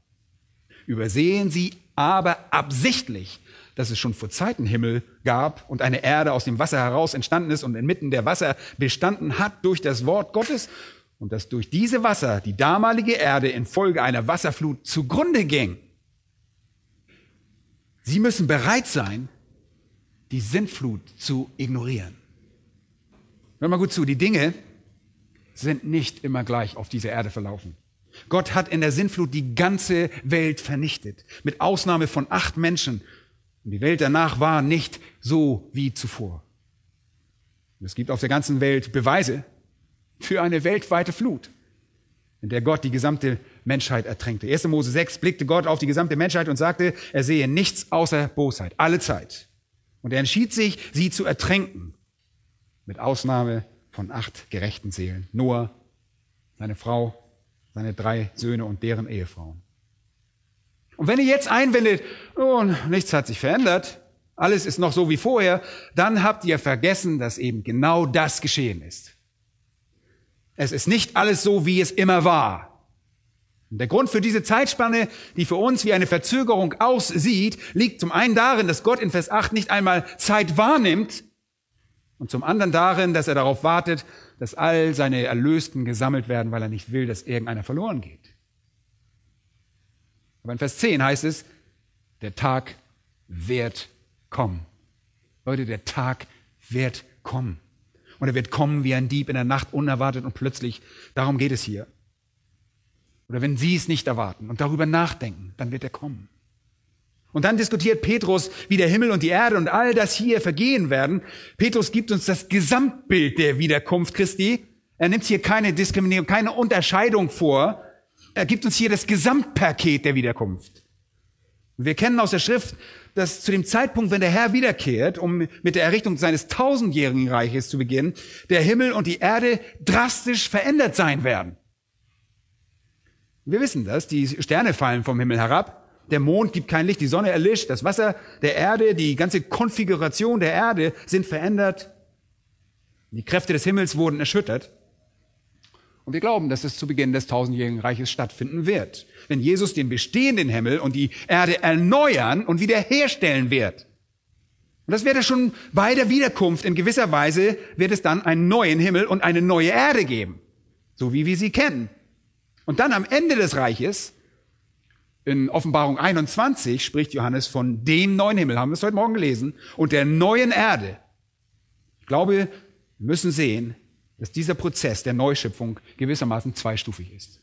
Speaker 1: übersehen sie aber absichtlich, dass es schon vor Zeiten Himmel gab und eine Erde aus dem Wasser heraus entstanden ist und inmitten der Wasser bestanden hat durch das Wort Gottes und dass durch diese Wasser die damalige Erde infolge einer Wasserflut zugrunde ging. Sie müssen bereit sein, die Sintflut zu ignorieren. Hör mal gut zu, die Dinge sind nicht immer gleich auf dieser Erde verlaufen. Gott hat in der Sintflut die ganze Welt vernichtet, mit Ausnahme von acht Menschen. Und die Welt danach war nicht so wie zuvor. Und es gibt auf der ganzen Welt Beweise für eine weltweite Flut, in der Gott die gesamte Menschheit ertränkte. 1. Mose 6 blickte Gott auf die gesamte Menschheit und sagte, er sehe nichts außer Bosheit, alle Zeit. Und er entschied sich, sie zu ertränken, mit Ausnahme von acht gerechten Seelen. Noah, seine Frau, seine drei Söhne und deren Ehefrauen. Und wenn ihr jetzt einwendet, oh, nichts hat sich verändert, alles ist noch so wie vorher, dann habt ihr vergessen, dass eben genau das geschehen ist. Es ist nicht alles so, wie es immer war. Der Grund für diese Zeitspanne, die für uns wie eine Verzögerung aussieht, liegt zum einen darin, dass Gott in Vers 8 nicht einmal Zeit wahrnimmt und zum anderen darin, dass er darauf wartet, dass all seine Erlösten gesammelt werden, weil er nicht will, dass irgendeiner verloren geht. Aber in Vers 10 heißt es, der Tag wird kommen. Leute, der Tag wird kommen. Und er wird kommen wie ein Dieb in der Nacht, unerwartet und plötzlich. Darum geht es hier. Oder wenn Sie es nicht erwarten und darüber nachdenken, dann wird er kommen. Und dann diskutiert Petrus, wie der Himmel und die Erde und all das hier vergehen werden. Petrus gibt uns das Gesamtbild der Wiederkunft Christi. Er nimmt hier keine Diskriminierung, keine Unterscheidung vor. Er gibt uns hier das Gesamtpaket der Wiederkunft. Wir kennen aus der Schrift, dass zu dem Zeitpunkt, wenn der Herr wiederkehrt, um mit der Errichtung seines tausendjährigen Reiches zu beginnen, der Himmel und die Erde drastisch verändert sein werden. Wir wissen das, die Sterne fallen vom Himmel herab, der Mond gibt kein Licht, die Sonne erlischt, das Wasser der Erde, die ganze Konfiguration der Erde sind verändert. Die Kräfte des Himmels wurden erschüttert. Und wir glauben, dass es zu Beginn des tausendjährigen Reiches stattfinden wird, wenn Jesus den bestehenden Himmel und die Erde erneuern und wiederherstellen wird. Und das wird er schon bei der Wiederkunft. In gewisser Weise wird es dann einen neuen Himmel und eine neue Erde geben, so wie wir sie kennen. Und dann am Ende des Reiches, in Offenbarung 21, spricht Johannes von dem neuen Himmel, haben wir es heute Morgen gelesen, und der neuen Erde. Ich glaube, wir müssen sehen, dass dieser Prozess der Neuschöpfung gewissermaßen zweistufig ist.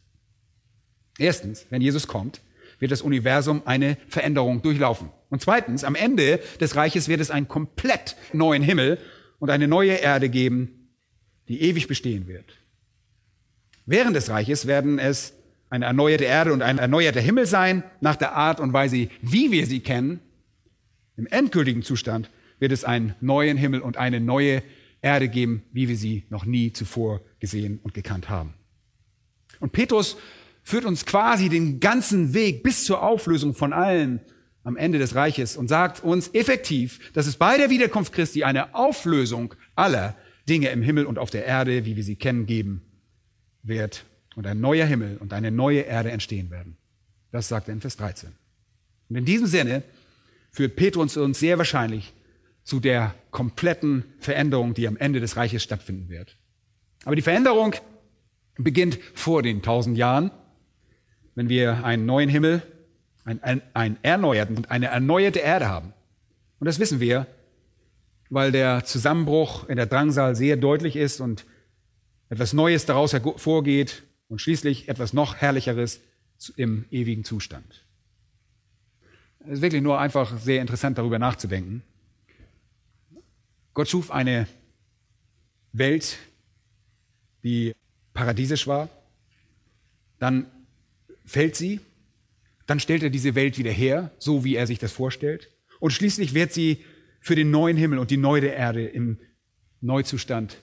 Speaker 1: Erstens, wenn Jesus kommt, wird das Universum eine Veränderung durchlaufen. Und zweitens, am Ende des Reiches wird es einen komplett neuen Himmel und eine neue Erde geben, die ewig bestehen wird. Während des Reiches werden es eine erneuerte Erde und ein erneuerter Himmel sein, nach der Art und Weise, wie wir sie kennen. Im endgültigen Zustand wird es einen neuen Himmel und eine neue Erde geben, wie wir sie noch nie zuvor gesehen und gekannt haben. Und Petrus führt uns quasi den ganzen Weg bis zur Auflösung von allen am Ende des Reiches und sagt uns effektiv, dass es bei der Wiederkunft Christi eine Auflösung aller Dinge im Himmel und auf der Erde, wie wir sie kennen, geben wird und ein neuer Himmel und eine neue Erde entstehen werden. Das sagt er in Vers 13. Und in diesem Sinne führt Petrus uns sehr wahrscheinlich zu der kompletten Veränderung, die am Ende des Reiches stattfinden wird. Aber die Veränderung beginnt vor den tausend Jahren, wenn wir einen neuen Himmel, einen, einen erneuerten und eine erneuerte Erde haben. Und das wissen wir, weil der Zusammenbruch in der Drangsal sehr deutlich ist und etwas Neues daraus hervorgeht und schließlich etwas noch Herrlicheres im ewigen Zustand. Es ist wirklich nur einfach sehr interessant darüber nachzudenken. Gott schuf eine Welt, die paradiesisch war, dann fällt sie, dann stellt er diese Welt wieder her, so wie er sich das vorstellt, und schließlich wird sie für den neuen Himmel und die neue Erde im Neuzustand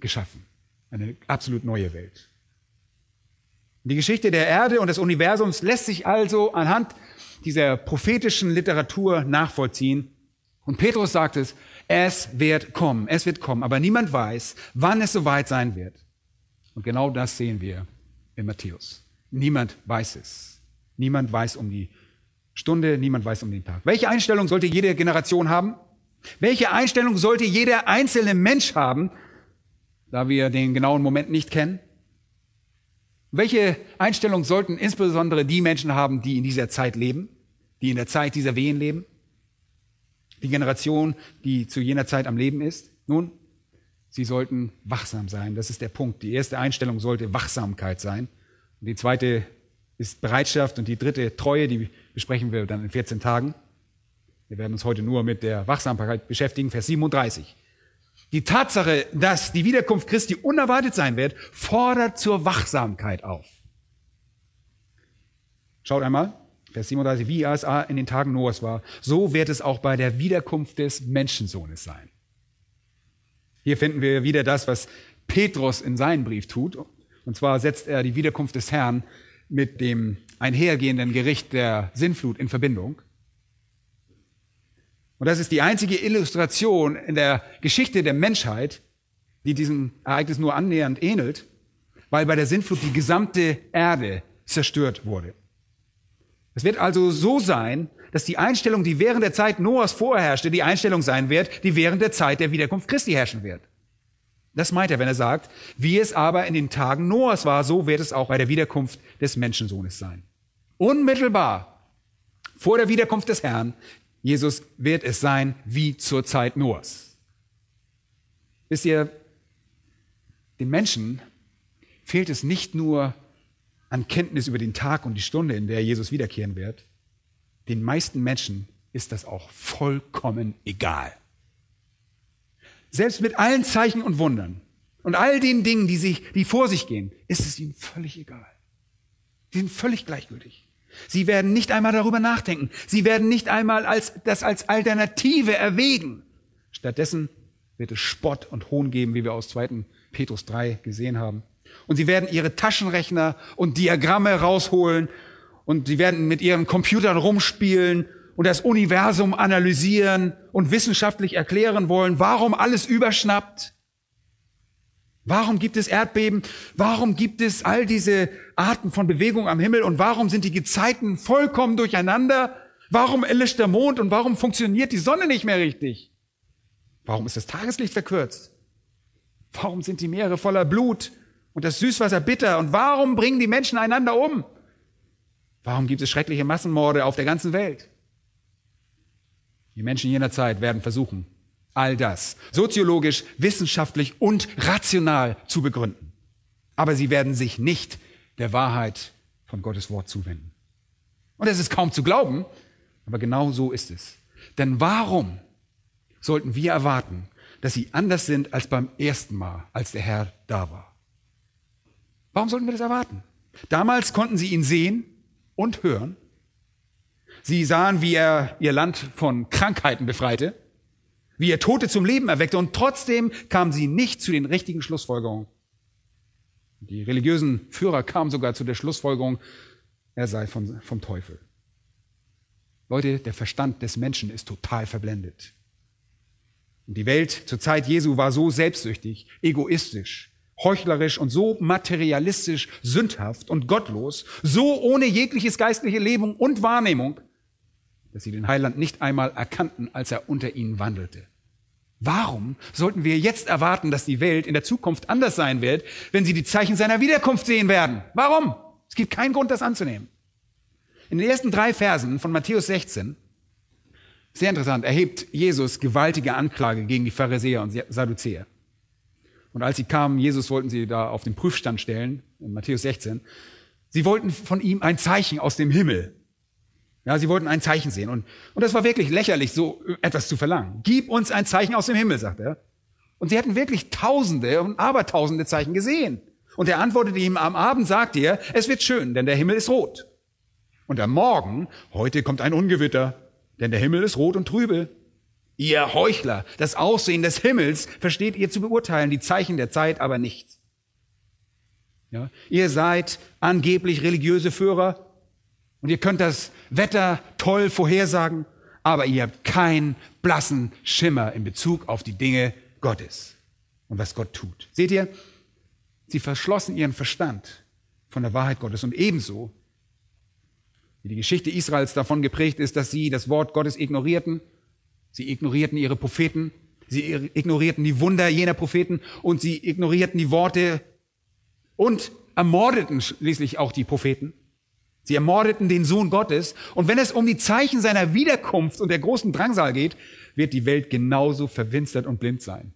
Speaker 1: geschaffen. Eine absolut neue Welt. Die Geschichte der Erde und des Universums lässt sich also anhand dieser prophetischen Literatur nachvollziehen. Und Petrus sagt es, es wird kommen, es wird kommen, aber niemand weiß, wann es soweit sein wird. Und genau das sehen wir in Matthäus. Niemand weiß es. Niemand weiß um die Stunde, niemand weiß um den Tag. Welche Einstellung sollte jede Generation haben? Welche Einstellung sollte jeder einzelne Mensch haben, da wir den genauen Moment nicht kennen? Welche Einstellung sollten insbesondere die Menschen haben, die in dieser Zeit leben, die in der Zeit dieser Wehen leben? Die Generation, die zu jener Zeit am Leben ist? Nun, sie sollten wachsam sein. Das ist der Punkt. Die erste Einstellung sollte Wachsamkeit sein. Und die zweite ist Bereitschaft und die dritte Treue, die besprechen wir dann in 14 Tagen. Wir werden uns heute nur mit der Wachsamkeit beschäftigen, Vers 37. Die Tatsache, dass die Wiederkunft Christi unerwartet sein wird, fordert zur Wachsamkeit auf. Schaut einmal, Vers 37, wie es in den Tagen Noahs war, so wird es auch bei der Wiederkunft des Menschensohnes sein. Hier finden wir wieder das, was Petrus in seinem Brief tut. Und zwar setzt er die Wiederkunft des Herrn mit dem einhergehenden Gericht der Sinnflut in Verbindung. Und das ist die einzige Illustration in der Geschichte der Menschheit, die diesem Ereignis nur annähernd ähnelt, weil bei der Sintflut die gesamte Erde zerstört wurde. Es wird also so sein, dass die Einstellung, die während der Zeit Noahs vorherrschte, die Einstellung sein wird, die während der Zeit der Wiederkunft Christi herrschen wird. Das meint er, wenn er sagt, wie es aber in den Tagen Noahs war, so wird es auch bei der Wiederkunft des Menschensohnes sein. Unmittelbar vor der Wiederkunft des Herrn Jesus wird es sein wie zur Zeit Noahs. Wisst ihr, den Menschen fehlt es nicht nur an Kenntnis über den Tag und die Stunde, in der Jesus wiederkehren wird. Den meisten Menschen ist das auch vollkommen egal. Selbst mit allen Zeichen und Wundern und all den Dingen, die, sich, die vor sich gehen, ist es ihnen völlig egal. Sie sind völlig gleichgültig. Sie werden nicht einmal darüber nachdenken. Sie werden nicht einmal als, das als Alternative erwägen. Stattdessen wird es Spott und Hohn geben, wie wir aus 2. Petrus 3 gesehen haben. Und sie werden ihre Taschenrechner und Diagramme rausholen und sie werden mit ihren Computern rumspielen und das Universum analysieren und wissenschaftlich erklären wollen, warum alles überschnappt Warum gibt es Erdbeben? Warum gibt es all diese Arten von Bewegung am Himmel? Und warum sind die Gezeiten vollkommen durcheinander? Warum erlischt der Mond und warum funktioniert die Sonne nicht mehr richtig? Warum ist das Tageslicht verkürzt? Warum sind die Meere voller Blut und das Süßwasser bitter? Und warum bringen die Menschen einander um? Warum gibt es schreckliche Massenmorde auf der ganzen Welt? Die Menschen jener Zeit werden versuchen, all das soziologisch, wissenschaftlich und rational zu begründen. Aber sie werden sich nicht der Wahrheit von Gottes Wort zuwenden. Und es ist kaum zu glauben, aber genau so ist es. Denn warum sollten wir erwarten, dass sie anders sind als beim ersten Mal, als der Herr da war? Warum sollten wir das erwarten? Damals konnten sie ihn sehen und hören. Sie sahen, wie er ihr Land von Krankheiten befreite wie er Tote zum Leben erweckte und trotzdem kamen sie nicht zu den richtigen Schlussfolgerungen. Die religiösen Führer kamen sogar zu der Schlussfolgerung, er sei vom, vom Teufel. Leute, der Verstand des Menschen ist total verblendet. Und die Welt zur Zeit Jesu war so selbstsüchtig, egoistisch, heuchlerisch und so materialistisch, sündhaft und gottlos, so ohne jegliches geistliche Leben und Wahrnehmung, dass sie den Heiland nicht einmal erkannten, als er unter ihnen wandelte. Warum sollten wir jetzt erwarten, dass die Welt in der Zukunft anders sein wird, wenn sie die Zeichen seiner Wiederkunft sehen werden? Warum? Es gibt keinen Grund, das anzunehmen. In den ersten drei Versen von Matthäus 16 Sehr interessant, erhebt Jesus gewaltige Anklage gegen die Pharisäer und Sadduzäer. Und als sie kamen, Jesus wollten sie da auf den Prüfstand stellen, in Matthäus 16. Sie wollten von ihm ein Zeichen aus dem Himmel. Ja, sie wollten ein Zeichen sehen. Und, und das war wirklich lächerlich, so etwas zu verlangen. Gib uns ein Zeichen aus dem Himmel, sagt er. Und sie hatten wirklich Tausende und Abertausende Zeichen gesehen. Und er antwortete ihm, am Abend sagt er, es wird schön, denn der Himmel ist rot. Und am Morgen, heute kommt ein Ungewitter, denn der Himmel ist rot und trübe. Ihr Heuchler, das Aussehen des Himmels versteht ihr zu beurteilen, die Zeichen der Zeit aber nicht. Ja, ihr seid angeblich religiöse Führer und ihr könnt das Wetter toll vorhersagen, aber ihr habt keinen blassen Schimmer in Bezug auf die Dinge Gottes und was Gott tut. Seht ihr, sie verschlossen ihren Verstand von der Wahrheit Gottes. Und ebenso, wie die Geschichte Israels davon geprägt ist, dass sie das Wort Gottes ignorierten, sie ignorierten ihre Propheten, sie ignorierten die Wunder jener Propheten. Und sie ignorierten die Worte und ermordeten schließlich auch die Propheten. Sie ermordeten den Sohn Gottes. Und wenn es um die Zeichen seiner Wiederkunft und der großen Drangsal geht, wird die Welt genauso verwinstert und blind sein.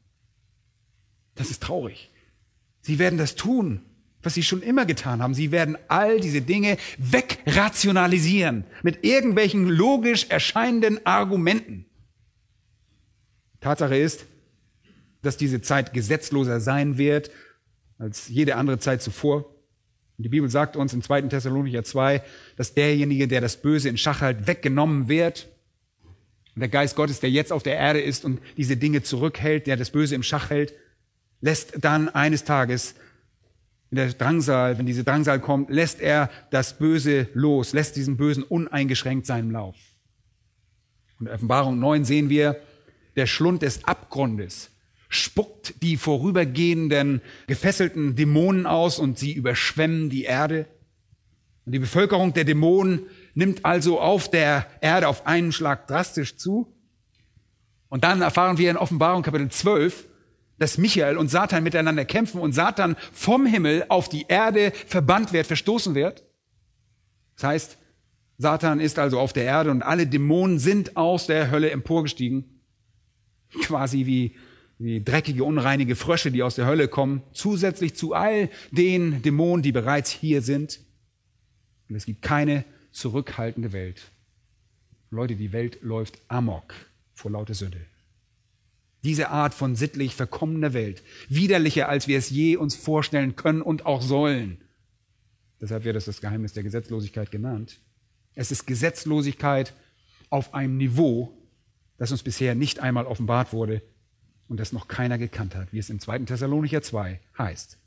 Speaker 1: Das ist traurig. Sie werden das tun, was sie schon immer getan haben. Sie werden all diese Dinge wegrationalisieren mit irgendwelchen logisch erscheinenden Argumenten. Tatsache ist, dass diese Zeit gesetzloser sein wird als jede andere Zeit zuvor. Und die Bibel sagt uns in 2. Thessalonicher 2, dass derjenige, der das Böse in Schach hält, weggenommen wird. Und der Geist Gottes, der jetzt auf der Erde ist und diese Dinge zurückhält, der das Böse im Schach hält, lässt dann eines Tages in der Drangsal, wenn diese Drangsal kommt, lässt er das Böse los, lässt diesen Bösen uneingeschränkt seinen Lauf. Und in Offenbarung 9 sehen wir, der Schlund des Abgrundes spuckt die vorübergehenden gefesselten Dämonen aus und sie überschwemmen die Erde. Und die Bevölkerung der Dämonen nimmt also auf der Erde auf einen Schlag drastisch zu. Und dann erfahren wir in Offenbarung Kapitel 12, dass Michael und Satan miteinander kämpfen und Satan vom Himmel auf die Erde verbannt wird, verstoßen wird. Das heißt, Satan ist also auf der Erde und alle Dämonen sind aus der Hölle emporgestiegen. Quasi wie wie dreckige, unreinige Frösche, die aus der Hölle kommen, zusätzlich zu all den Dämonen, die bereits hier sind. Und es gibt keine zurückhaltende Welt. Leute, die Welt läuft amok vor lauter Sünde. Diese Art von sittlich verkommener Welt, widerlicher, als wir es je uns vorstellen können und auch sollen. Deshalb wird es das Geheimnis der Gesetzlosigkeit genannt. Es ist Gesetzlosigkeit auf einem Niveau, das uns bisher nicht einmal offenbart wurde und das noch keiner gekannt hat, wie es im 2. Thessalonicher 2 heißt.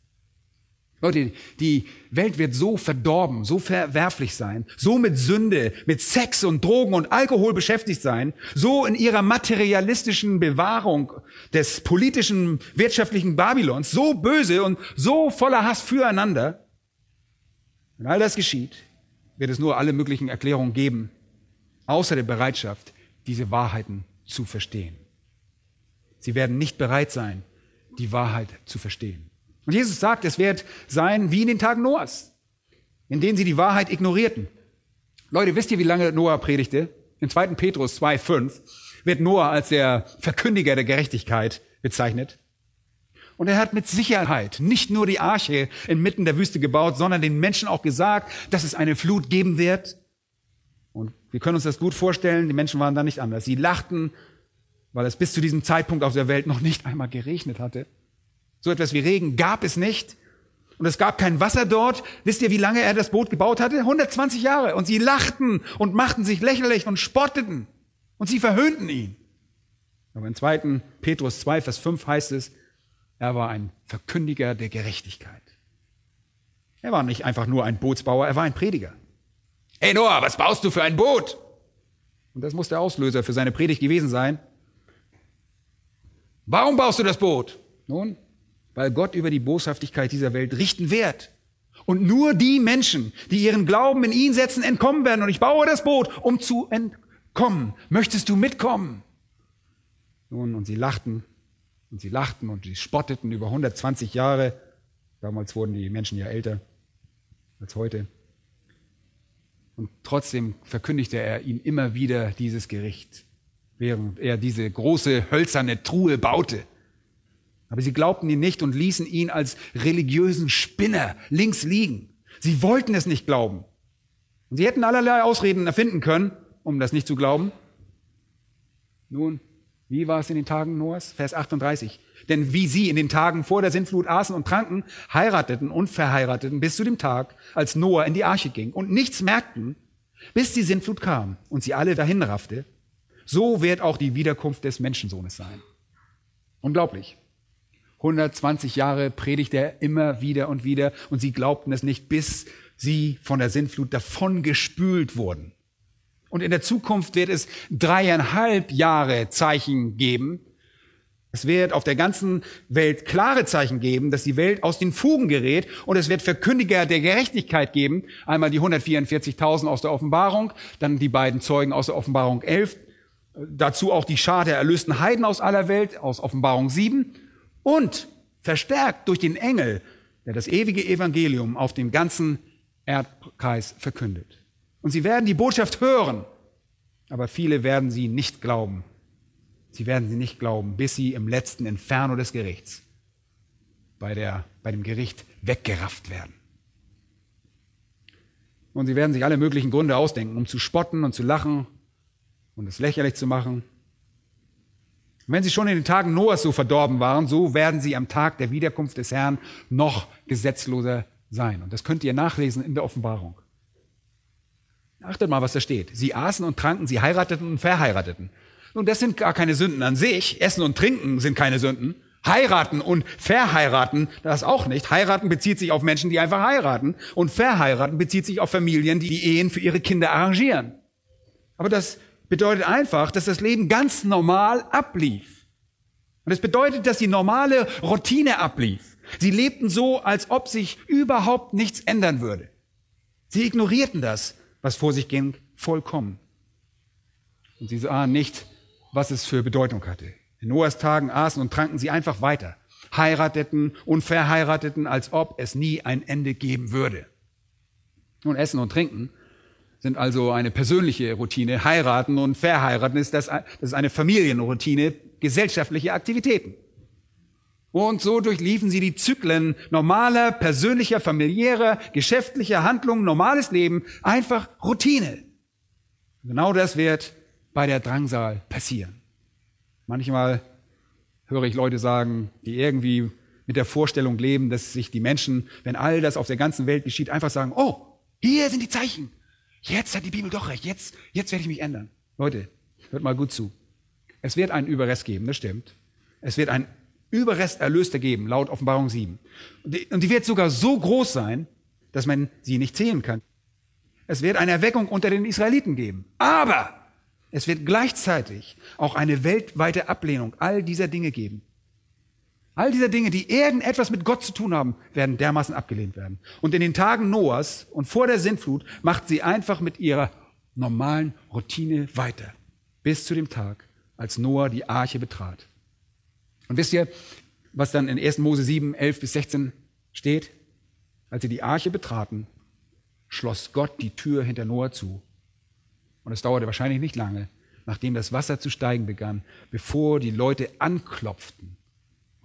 Speaker 1: Leute, die Welt wird so verdorben, so verwerflich sein, so mit Sünde, mit Sex und Drogen und Alkohol beschäftigt sein, so in ihrer materialistischen Bewahrung des politischen, wirtschaftlichen Babylons, so böse und so voller Hass füreinander. Wenn all das geschieht, wird es nur alle möglichen Erklärungen geben, außer der Bereitschaft, diese Wahrheiten zu verstehen. Sie werden nicht bereit sein, die Wahrheit zu verstehen. Und Jesus sagt, es wird sein wie in den Tagen Noahs, in denen sie die Wahrheit ignorierten. Leute, wisst ihr, wie lange Noah predigte? In 2. Petrus 2,5 wird Noah als der Verkündiger der Gerechtigkeit bezeichnet. Und er hat mit Sicherheit nicht nur die Arche inmitten der Wüste gebaut, sondern den Menschen auch gesagt, dass es eine Flut geben wird. Und wir können uns das gut vorstellen, die Menschen waren da nicht anders. Sie lachten weil es bis zu diesem Zeitpunkt auf der Welt noch nicht einmal geregnet hatte. So etwas wie Regen gab es nicht. Und es gab kein Wasser dort. Wisst ihr, wie lange er das Boot gebaut hatte? 120 Jahre. Und sie lachten und machten sich lächerlich und spotteten. Und sie verhöhnten ihn. Aber in 2. Petrus 2, Vers 5 heißt es, er war ein Verkündiger der Gerechtigkeit. Er war nicht einfach nur ein Bootsbauer, er war ein Prediger. Hey Noah, was baust du für ein Boot? Und das muss der Auslöser für seine Predigt gewesen sein. Warum baust du das Boot? Nun, weil Gott über die Boshaftigkeit dieser Welt richten wird. Und nur die Menschen, die ihren Glauben in ihn setzen, entkommen werden. Und ich baue das Boot, um zu entkommen. Möchtest du mitkommen? Nun, und sie lachten und sie lachten und sie spotteten über 120 Jahre. Damals wurden die Menschen ja älter als heute. Und trotzdem verkündigte er ihnen immer wieder dieses Gericht. Während er diese große hölzerne Truhe baute. Aber sie glaubten ihn nicht und ließen ihn als religiösen Spinner links liegen. Sie wollten es nicht glauben. Und sie hätten allerlei Ausreden erfinden können, um das nicht zu glauben. Nun, wie war es in den Tagen Noahs? Vers 38. Denn wie sie in den Tagen vor der Sintflut aßen und tranken, heirateten und verheirateten bis zu dem Tag, als Noah in die Arche ging und nichts merkten, bis die Sintflut kam und sie alle dahin raffte, so wird auch die Wiederkunft des Menschensohnes sein. Unglaublich. 120 Jahre predigt er immer wieder und wieder und sie glaubten es nicht, bis sie von der Sintflut davon gespült wurden. Und in der Zukunft wird es dreieinhalb Jahre Zeichen geben. Es wird auf der ganzen Welt klare Zeichen geben, dass die Welt aus den Fugen gerät und es wird Verkündiger der Gerechtigkeit geben. Einmal die 144.000 aus der Offenbarung, dann die beiden Zeugen aus der Offenbarung 11, dazu auch die Schar der erlösten Heiden aus aller Welt aus Offenbarung 7 und verstärkt durch den Engel, der das ewige Evangelium auf dem ganzen Erdkreis verkündet. Und sie werden die Botschaft hören, aber viele werden sie nicht glauben. Sie werden sie nicht glauben, bis sie im letzten Inferno des Gerichts bei, der, bei dem Gericht weggerafft werden. Und sie werden sich alle möglichen Gründe ausdenken, um zu spotten und zu lachen und es lächerlich zu machen. Wenn sie schon in den Tagen Noahs so verdorben waren, so werden sie am Tag der Wiederkunft des Herrn noch gesetzloser sein. Und das könnt ihr nachlesen in der Offenbarung. Achtet mal, was da steht. Sie aßen und tranken, sie heirateten und verheirateten. Nun, das sind gar keine Sünden an sich. Essen und Trinken sind keine Sünden. Heiraten und verheiraten, das auch nicht. Heiraten bezieht sich auf Menschen, die einfach heiraten. Und verheiraten bezieht sich auf Familien, die die Ehen für ihre Kinder arrangieren. Aber das bedeutet einfach, dass das Leben ganz normal ablief. Und es bedeutet, dass die normale Routine ablief. Sie lebten so, als ob sich überhaupt nichts ändern würde. Sie ignorierten das, was vor sich ging, vollkommen. Und sie sahen nicht, was es für Bedeutung hatte. In Noahs Tagen aßen und tranken sie einfach weiter, heirateten und verheirateten, als ob es nie ein Ende geben würde. Nun, Essen und Trinken sind also eine persönliche Routine. Heiraten und verheiraten ist das, das ist eine Familienroutine, gesellschaftliche Aktivitäten. Und so durchliefen sie die Zyklen normaler, persönlicher, familiärer, geschäftlicher Handlungen, normales Leben, einfach Routine. Genau das wird bei der Drangsal passieren. Manchmal höre ich Leute sagen, die irgendwie mit der Vorstellung leben, dass sich die Menschen, wenn all das auf der ganzen Welt geschieht, einfach sagen, oh, hier sind die Zeichen. Jetzt hat die Bibel doch recht. Jetzt, jetzt werde ich mich ändern. Leute, hört mal gut zu. Es wird einen Überrest geben, das stimmt. Es wird einen Überrest Erlöster geben, laut Offenbarung 7. Und die, und die wird sogar so groß sein, dass man sie nicht zählen kann. Es wird eine Erweckung unter den Israeliten geben. Aber es wird gleichzeitig auch eine weltweite Ablehnung all dieser Dinge geben. All dieser Dinge, die irgendetwas mit Gott zu tun haben, werden dermaßen abgelehnt werden. Und in den Tagen Noahs und vor der Sintflut macht sie einfach mit ihrer normalen Routine weiter. Bis zu dem Tag, als Noah die Arche betrat. Und wisst ihr, was dann in 1. Mose 7, 11 bis 16 steht? Als sie die Arche betraten, schloss Gott die Tür hinter Noah zu. Und es dauerte wahrscheinlich nicht lange, nachdem das Wasser zu steigen begann, bevor die Leute anklopften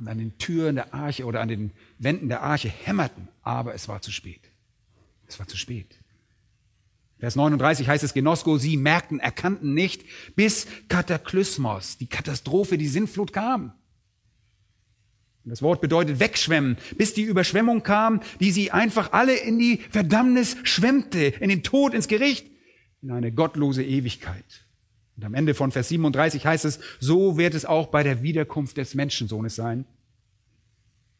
Speaker 1: und an den Türen der Arche oder an den Wänden der Arche hämmerten. Aber es war zu spät. Es war zu spät. Vers 39 heißt es, Genosko, sie merkten, erkannten nicht, bis Kataklysmos, die Katastrophe, die Sintflut kam. Das Wort bedeutet wegschwemmen, bis die Überschwemmung kam, die sie einfach alle in die Verdammnis schwemmte, in den Tod, ins Gericht, in eine gottlose Ewigkeit. Und am Ende von Vers 37 heißt es, so wird es auch bei der Wiederkunft des Menschensohnes sein.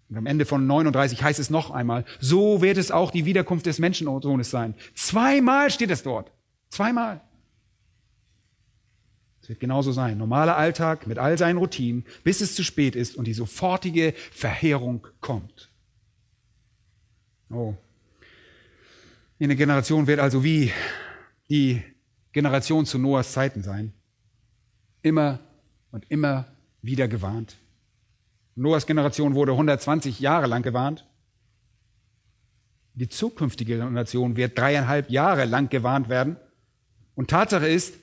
Speaker 1: Und am Ende von 39 heißt es noch einmal, so wird es auch die Wiederkunft des Menschensohnes sein. Zweimal steht es dort. Zweimal wird genauso sein. Normaler Alltag mit all seinen Routinen, bis es zu spät ist und die sofortige Verheerung kommt. Oh. Eine Generation wird also wie die Generation zu Noahs Zeiten sein. Immer und immer wieder gewarnt. Noahs Generation wurde 120 Jahre lang gewarnt. Die zukünftige Generation wird dreieinhalb Jahre lang gewarnt werden. Und Tatsache ist,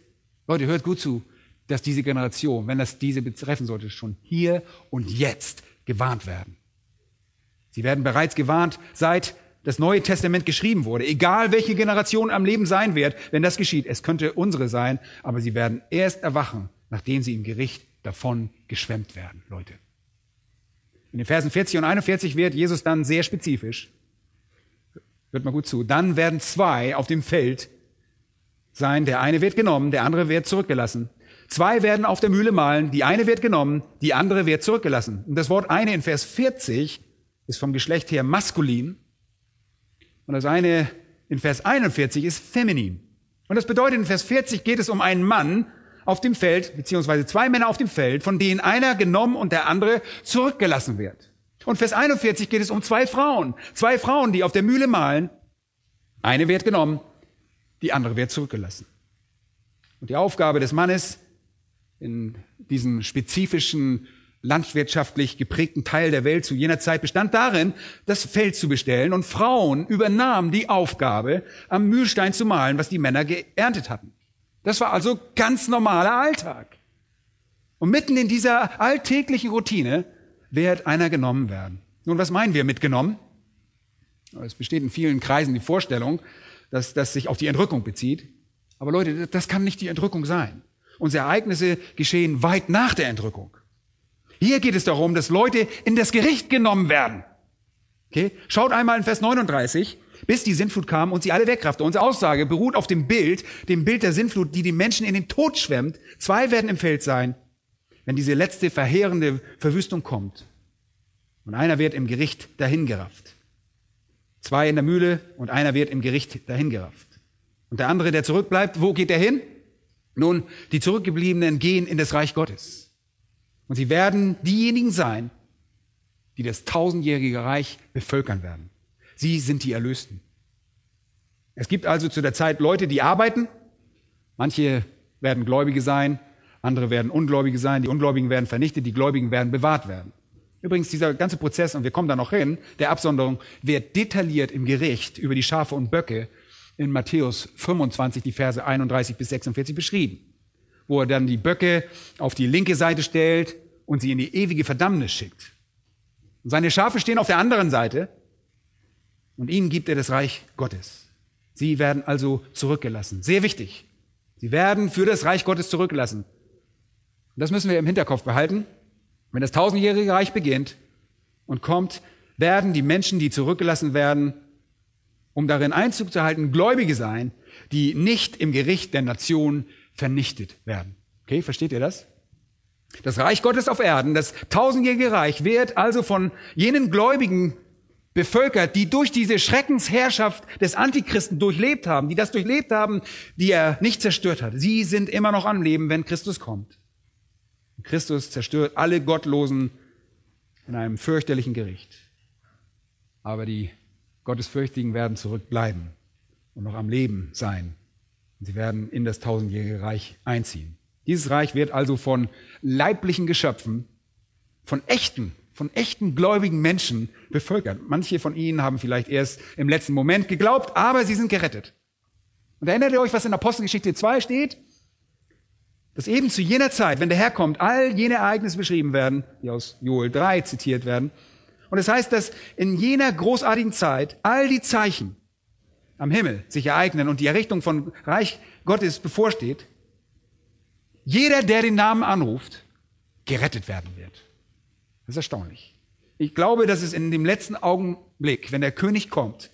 Speaker 1: Leute, hört gut zu, dass diese Generation, wenn das diese betreffen sollte, schon hier und jetzt gewarnt werden. Sie werden bereits gewarnt, seit das Neue Testament geschrieben wurde. Egal welche Generation am Leben sein wird, wenn das geschieht. Es könnte unsere sein, aber sie werden erst erwachen, nachdem sie im Gericht davon geschwemmt werden, Leute. In den Versen 40 und 41 wird Jesus dann sehr spezifisch. Hört mal gut zu. Dann werden zwei auf dem Feld sein. Der eine wird genommen, der andere wird zurückgelassen. Zwei werden auf der Mühle malen. Die eine wird genommen, die andere wird zurückgelassen. Und das Wort eine in Vers 40 ist vom Geschlecht her maskulin. Und das eine in Vers 41 ist feminin. Und das bedeutet, in Vers 40 geht es um einen Mann auf dem Feld, beziehungsweise zwei Männer auf dem Feld, von denen einer genommen und der andere zurückgelassen wird. Und Vers 41 geht es um zwei Frauen. Zwei Frauen, die auf der Mühle malen. Eine wird genommen, die andere wird zurückgelassen. Und die Aufgabe des Mannes in diesem spezifischen landwirtschaftlich geprägten Teil der Welt zu jener Zeit bestand darin, das Feld zu bestellen und Frauen übernahmen die Aufgabe, am Mühlstein zu malen, was die Männer geerntet hatten. Das war also ganz normaler Alltag. Und mitten in dieser alltäglichen Routine wird einer genommen werden. Nun, was meinen wir mit genommen? Es besteht in vielen Kreisen die Vorstellung, dass das sich auf die Entrückung bezieht. Aber Leute, das kann nicht die Entrückung sein. Unsere Ereignisse geschehen weit nach der Entrückung. Hier geht es darum, dass Leute in das Gericht genommen werden. Okay? Schaut einmal in Vers 39, bis die Sintflut kam und sie alle wegraffte. Unsere Aussage beruht auf dem Bild, dem Bild der Sintflut, die die Menschen in den Tod schwemmt. Zwei werden im Feld sein, wenn diese letzte verheerende Verwüstung kommt. Und einer wird im Gericht dahingerafft. Zwei in der Mühle und einer wird im Gericht dahingerafft. Und der andere, der zurückbleibt, wo geht er hin? Nun, die Zurückgebliebenen gehen in das Reich Gottes. Und sie werden diejenigen sein, die das tausendjährige Reich bevölkern werden. Sie sind die Erlösten. Es gibt also zu der Zeit Leute, die arbeiten. Manche werden Gläubige sein, andere werden Ungläubige sein. Die Ungläubigen werden vernichtet, die Gläubigen werden bewahrt werden. Übrigens, dieser ganze Prozess, und wir kommen da noch hin, der Absonderung, wird detailliert im Gericht über die Schafe und Böcke in Matthäus 25, die Verse 31 bis 46 beschrieben, wo er dann die Böcke auf die linke Seite stellt und sie in die ewige Verdammnis schickt. Und seine Schafe stehen auf der anderen Seite und ihnen gibt er das Reich Gottes. Sie werden also zurückgelassen. Sehr wichtig. Sie werden für das Reich Gottes zurückgelassen. Und das müssen wir im Hinterkopf behalten. Wenn das tausendjährige Reich beginnt und kommt, werden die Menschen, die zurückgelassen werden, um darin Einzug zu halten, Gläubige sein, die nicht im Gericht der Nation vernichtet werden. Okay, versteht ihr das? Das Reich Gottes auf Erden, das tausendjährige Reich, wird also von jenen Gläubigen bevölkert, die durch diese Schreckensherrschaft des Antichristen durchlebt haben, die das durchlebt haben, die er nicht zerstört hat. Sie sind immer noch am Leben, wenn Christus kommt. Christus zerstört alle Gottlosen in einem fürchterlichen Gericht. Aber die Gottesfürchtigen werden zurückbleiben und noch am Leben sein. Sie werden in das tausendjährige Reich einziehen. Dieses Reich wird also von leiblichen Geschöpfen, von echten von echten gläubigen Menschen bevölkert. Manche von ihnen haben vielleicht erst im letzten Moment geglaubt, aber sie sind gerettet. Und erinnert ihr euch, was in Apostelgeschichte 2 steht? Dass eben zu jener Zeit, wenn der Herr kommt, all jene Ereignisse beschrieben werden, die aus Joel 3 zitiert werden. Und es das heißt, dass in jener großartigen Zeit all die Zeichen am Himmel sich ereignen und die Errichtung von Reich Gottes bevorsteht, jeder, der den Namen anruft, gerettet werden wird. Das ist erstaunlich. Ich glaube, dass es in dem letzten Augenblick, wenn der König kommt,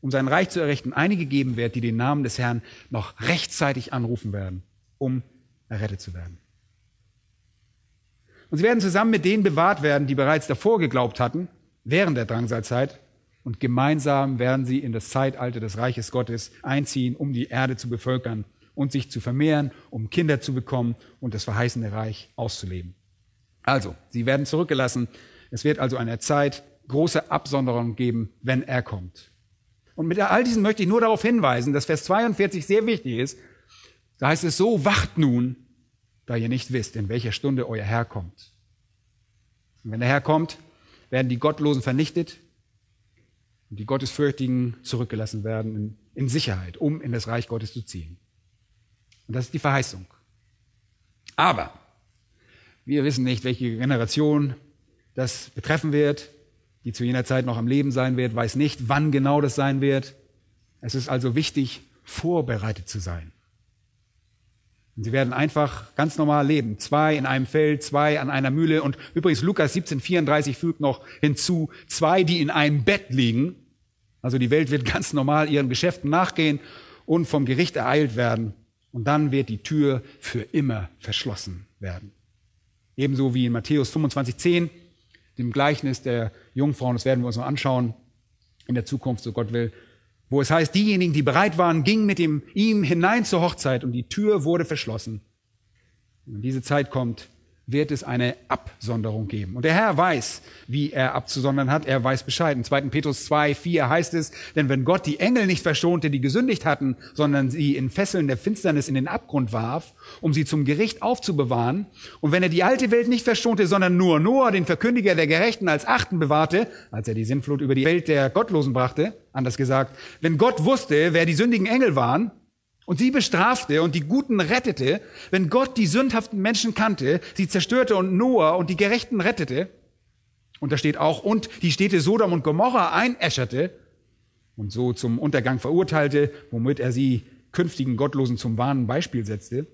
Speaker 1: um sein Reich zu errichten, einige geben wird, die den Namen des Herrn noch rechtzeitig anrufen werden, um errettet zu werden. Und sie werden zusammen mit denen bewahrt werden, die bereits davor geglaubt hatten, während der Drangsalzeit. Und gemeinsam werden sie in das Zeitalter des Reiches Gottes einziehen, um die Erde zu bevölkern und sich zu vermehren, um Kinder zu bekommen und das verheißene Reich auszuleben. Also, sie werden zurückgelassen. Es wird also eine Zeit große Absonderung geben, wenn er kommt. Und mit all diesen möchte ich nur darauf hinweisen, dass Vers 42 sehr wichtig ist. Da heißt es so, wacht nun, da ihr nicht wisst, in welcher Stunde euer Herr kommt. Und wenn der Herr kommt, werden die Gottlosen vernichtet und die Gottesfürchtigen zurückgelassen werden in, in Sicherheit, um in das Reich Gottes zu ziehen. Und das ist die Verheißung. Aber wir wissen nicht, welche Generation das betreffen wird, die zu jener Zeit noch am Leben sein wird, weiß nicht, wann genau das sein wird. Es ist also wichtig, vorbereitet zu sein. Und sie werden einfach ganz normal leben. Zwei in einem Feld, zwei an einer Mühle. Und übrigens Lukas 17,34 fügt noch hinzu, zwei, die in einem Bett liegen. Also die Welt wird ganz normal ihren Geschäften nachgehen und vom Gericht ereilt werden. Und dann wird die Tür für immer verschlossen werden. Ebenso wie in Matthäus 25,10, dem Gleichnis der Jungfrauen, das werden wir uns noch anschauen in der Zukunft, so Gott will, wo es heißt, diejenigen, die bereit waren, gingen mit ihm, ihm hinein zur Hochzeit und die Tür wurde verschlossen. Und wenn diese Zeit kommt, wird es eine Absonderung geben. Und der Herr weiß, wie er abzusondern hat. Er weiß Bescheid. In 2. Petrus 2, 4 heißt es, denn wenn Gott die Engel nicht verschonte, die gesündigt hatten, sondern sie in Fesseln der Finsternis in den Abgrund warf, um sie zum Gericht aufzubewahren, und wenn er die alte Welt nicht verschonte, sondern nur Noah, den Verkündiger der Gerechten, als Achten bewahrte, als er die Sinnflut über die Welt der Gottlosen brachte, anders gesagt, wenn Gott wusste, wer die sündigen Engel waren, und sie bestrafte und die Guten rettete, wenn Gott die sündhaften Menschen kannte, sie zerstörte und Noah und die Gerechten rettete. Und da steht auch, und die Städte Sodom und Gomorra einäscherte und so zum Untergang verurteilte, womit er sie künftigen Gottlosen zum wahren Beispiel setzte,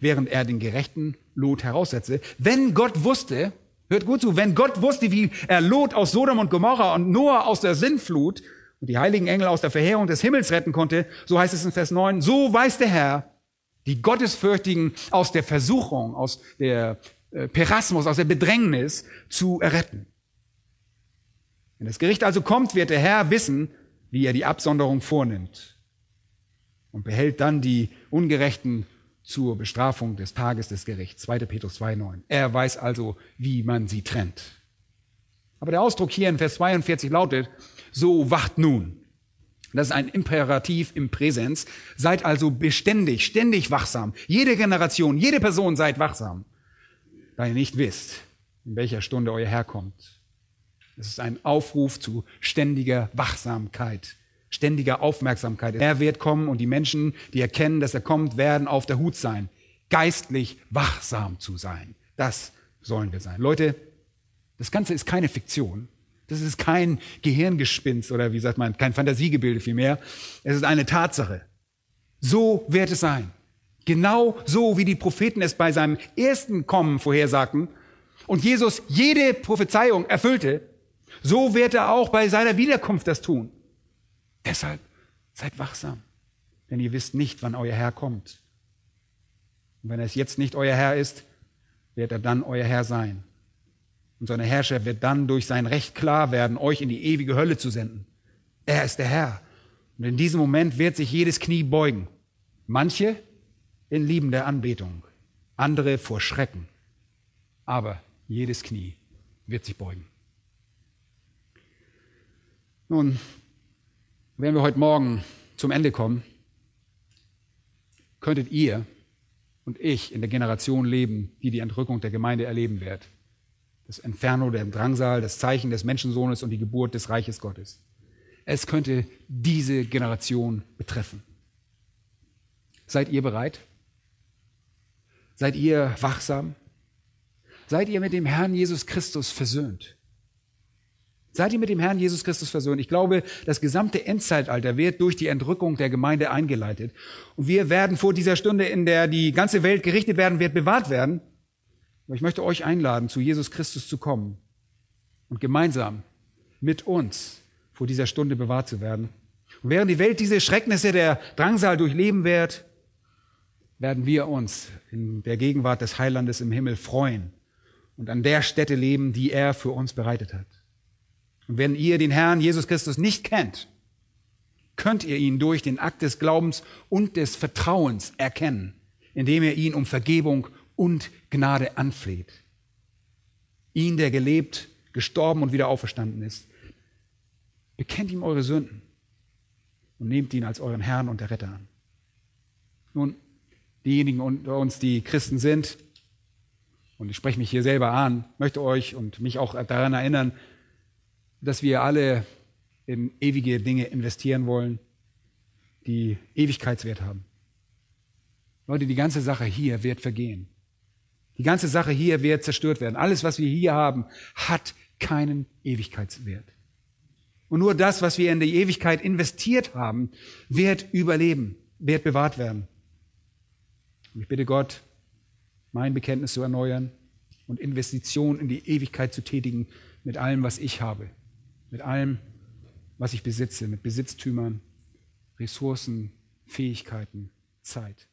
Speaker 1: während er den gerechten Lot heraussetzte. Wenn Gott wusste, hört gut zu, wenn Gott wusste, wie er Lot aus Sodom und Gomorra und Noah aus der Sinnflut und die heiligen Engel aus der Verheerung des Himmels retten konnte, so heißt es in Vers 9, so weiß der Herr, die Gottesfürchtigen aus der Versuchung, aus der äh, Perasmus, aus der Bedrängnis zu erretten. Wenn das Gericht also kommt, wird der Herr wissen, wie er die Absonderung vornimmt und behält dann die Ungerechten zur Bestrafung des Tages des Gerichts. 2. Petrus 2,9. Er weiß also, wie man sie trennt. Aber der Ausdruck hier in Vers 42 lautet, so wacht nun. Das ist ein Imperativ im Präsens. Seid also beständig, ständig wachsam. Jede Generation, jede Person seid wachsam, da ihr nicht wisst, in welcher Stunde euer Herr kommt. Es ist ein Aufruf zu ständiger Wachsamkeit, ständiger Aufmerksamkeit. Er wird kommen und die Menschen, die erkennen, dass er kommt, werden auf der Hut sein, geistlich wachsam zu sein. Das sollen wir sein. Leute, das Ganze ist keine Fiktion. Das ist kein Gehirngespinst oder wie sagt man, kein Fantasiegebilde vielmehr. Es ist eine Tatsache. So wird es sein. Genau so, wie die Propheten es bei seinem ersten Kommen vorhersagten und Jesus jede Prophezeiung erfüllte, so wird er auch bei seiner Wiederkunft das tun. Deshalb seid wachsam, denn ihr wisst nicht, wann euer Herr kommt. Und wenn es jetzt nicht euer Herr ist, wird er dann euer Herr sein. Und seine Herrscher wird dann durch sein Recht klar werden, euch in die ewige Hölle zu senden. Er ist der Herr. Und in diesem Moment wird sich jedes Knie beugen. Manche in liebender Anbetung, andere vor Schrecken. Aber jedes Knie wird sich beugen. Nun, wenn wir heute Morgen zum Ende kommen, könntet ihr und ich in der Generation leben, die die Entrückung der Gemeinde erleben wird das Inferno, der Drangsal, das Zeichen des Menschensohnes und die Geburt des Reiches Gottes. Es könnte diese Generation betreffen. Seid ihr bereit? Seid ihr wachsam? Seid ihr mit dem Herrn Jesus Christus versöhnt? Seid ihr mit dem Herrn Jesus Christus versöhnt? Ich glaube, das gesamte Endzeitalter wird durch die Entrückung der Gemeinde eingeleitet. Und wir werden vor dieser Stunde, in der die ganze Welt gerichtet werden wird, bewahrt werden. Aber ich möchte euch einladen, zu Jesus Christus zu kommen und gemeinsam mit uns vor dieser Stunde bewahrt zu werden. Und während die Welt diese Schrecknisse der Drangsal durchleben wird, werden wir uns in der Gegenwart des Heilandes im Himmel freuen und an der Stätte leben, die er für uns bereitet hat. Und wenn ihr den Herrn Jesus Christus nicht kennt, könnt ihr ihn durch den Akt des Glaubens und des Vertrauens erkennen, indem ihr ihn um Vergebung und Gnade anfleht. Ihn, der gelebt, gestorben und wieder auferstanden ist. Bekennt ihm eure Sünden und nehmt ihn als euren Herrn und der Retter an. Nun, diejenigen unter uns, die Christen sind, und ich spreche mich hier selber an, möchte euch und mich auch daran erinnern, dass wir alle in ewige Dinge investieren wollen, die Ewigkeitswert haben. Leute, die ganze Sache hier wird vergehen. Die ganze Sache hier wird zerstört werden. Alles, was wir hier haben, hat keinen Ewigkeitswert. Und nur das, was wir in die Ewigkeit investiert haben, wird überleben, wird bewahrt werden. Und ich bitte Gott, mein Bekenntnis zu erneuern und Investitionen in die Ewigkeit zu tätigen mit allem, was ich habe, mit allem, was ich besitze, mit Besitztümern, Ressourcen, Fähigkeiten, Zeit.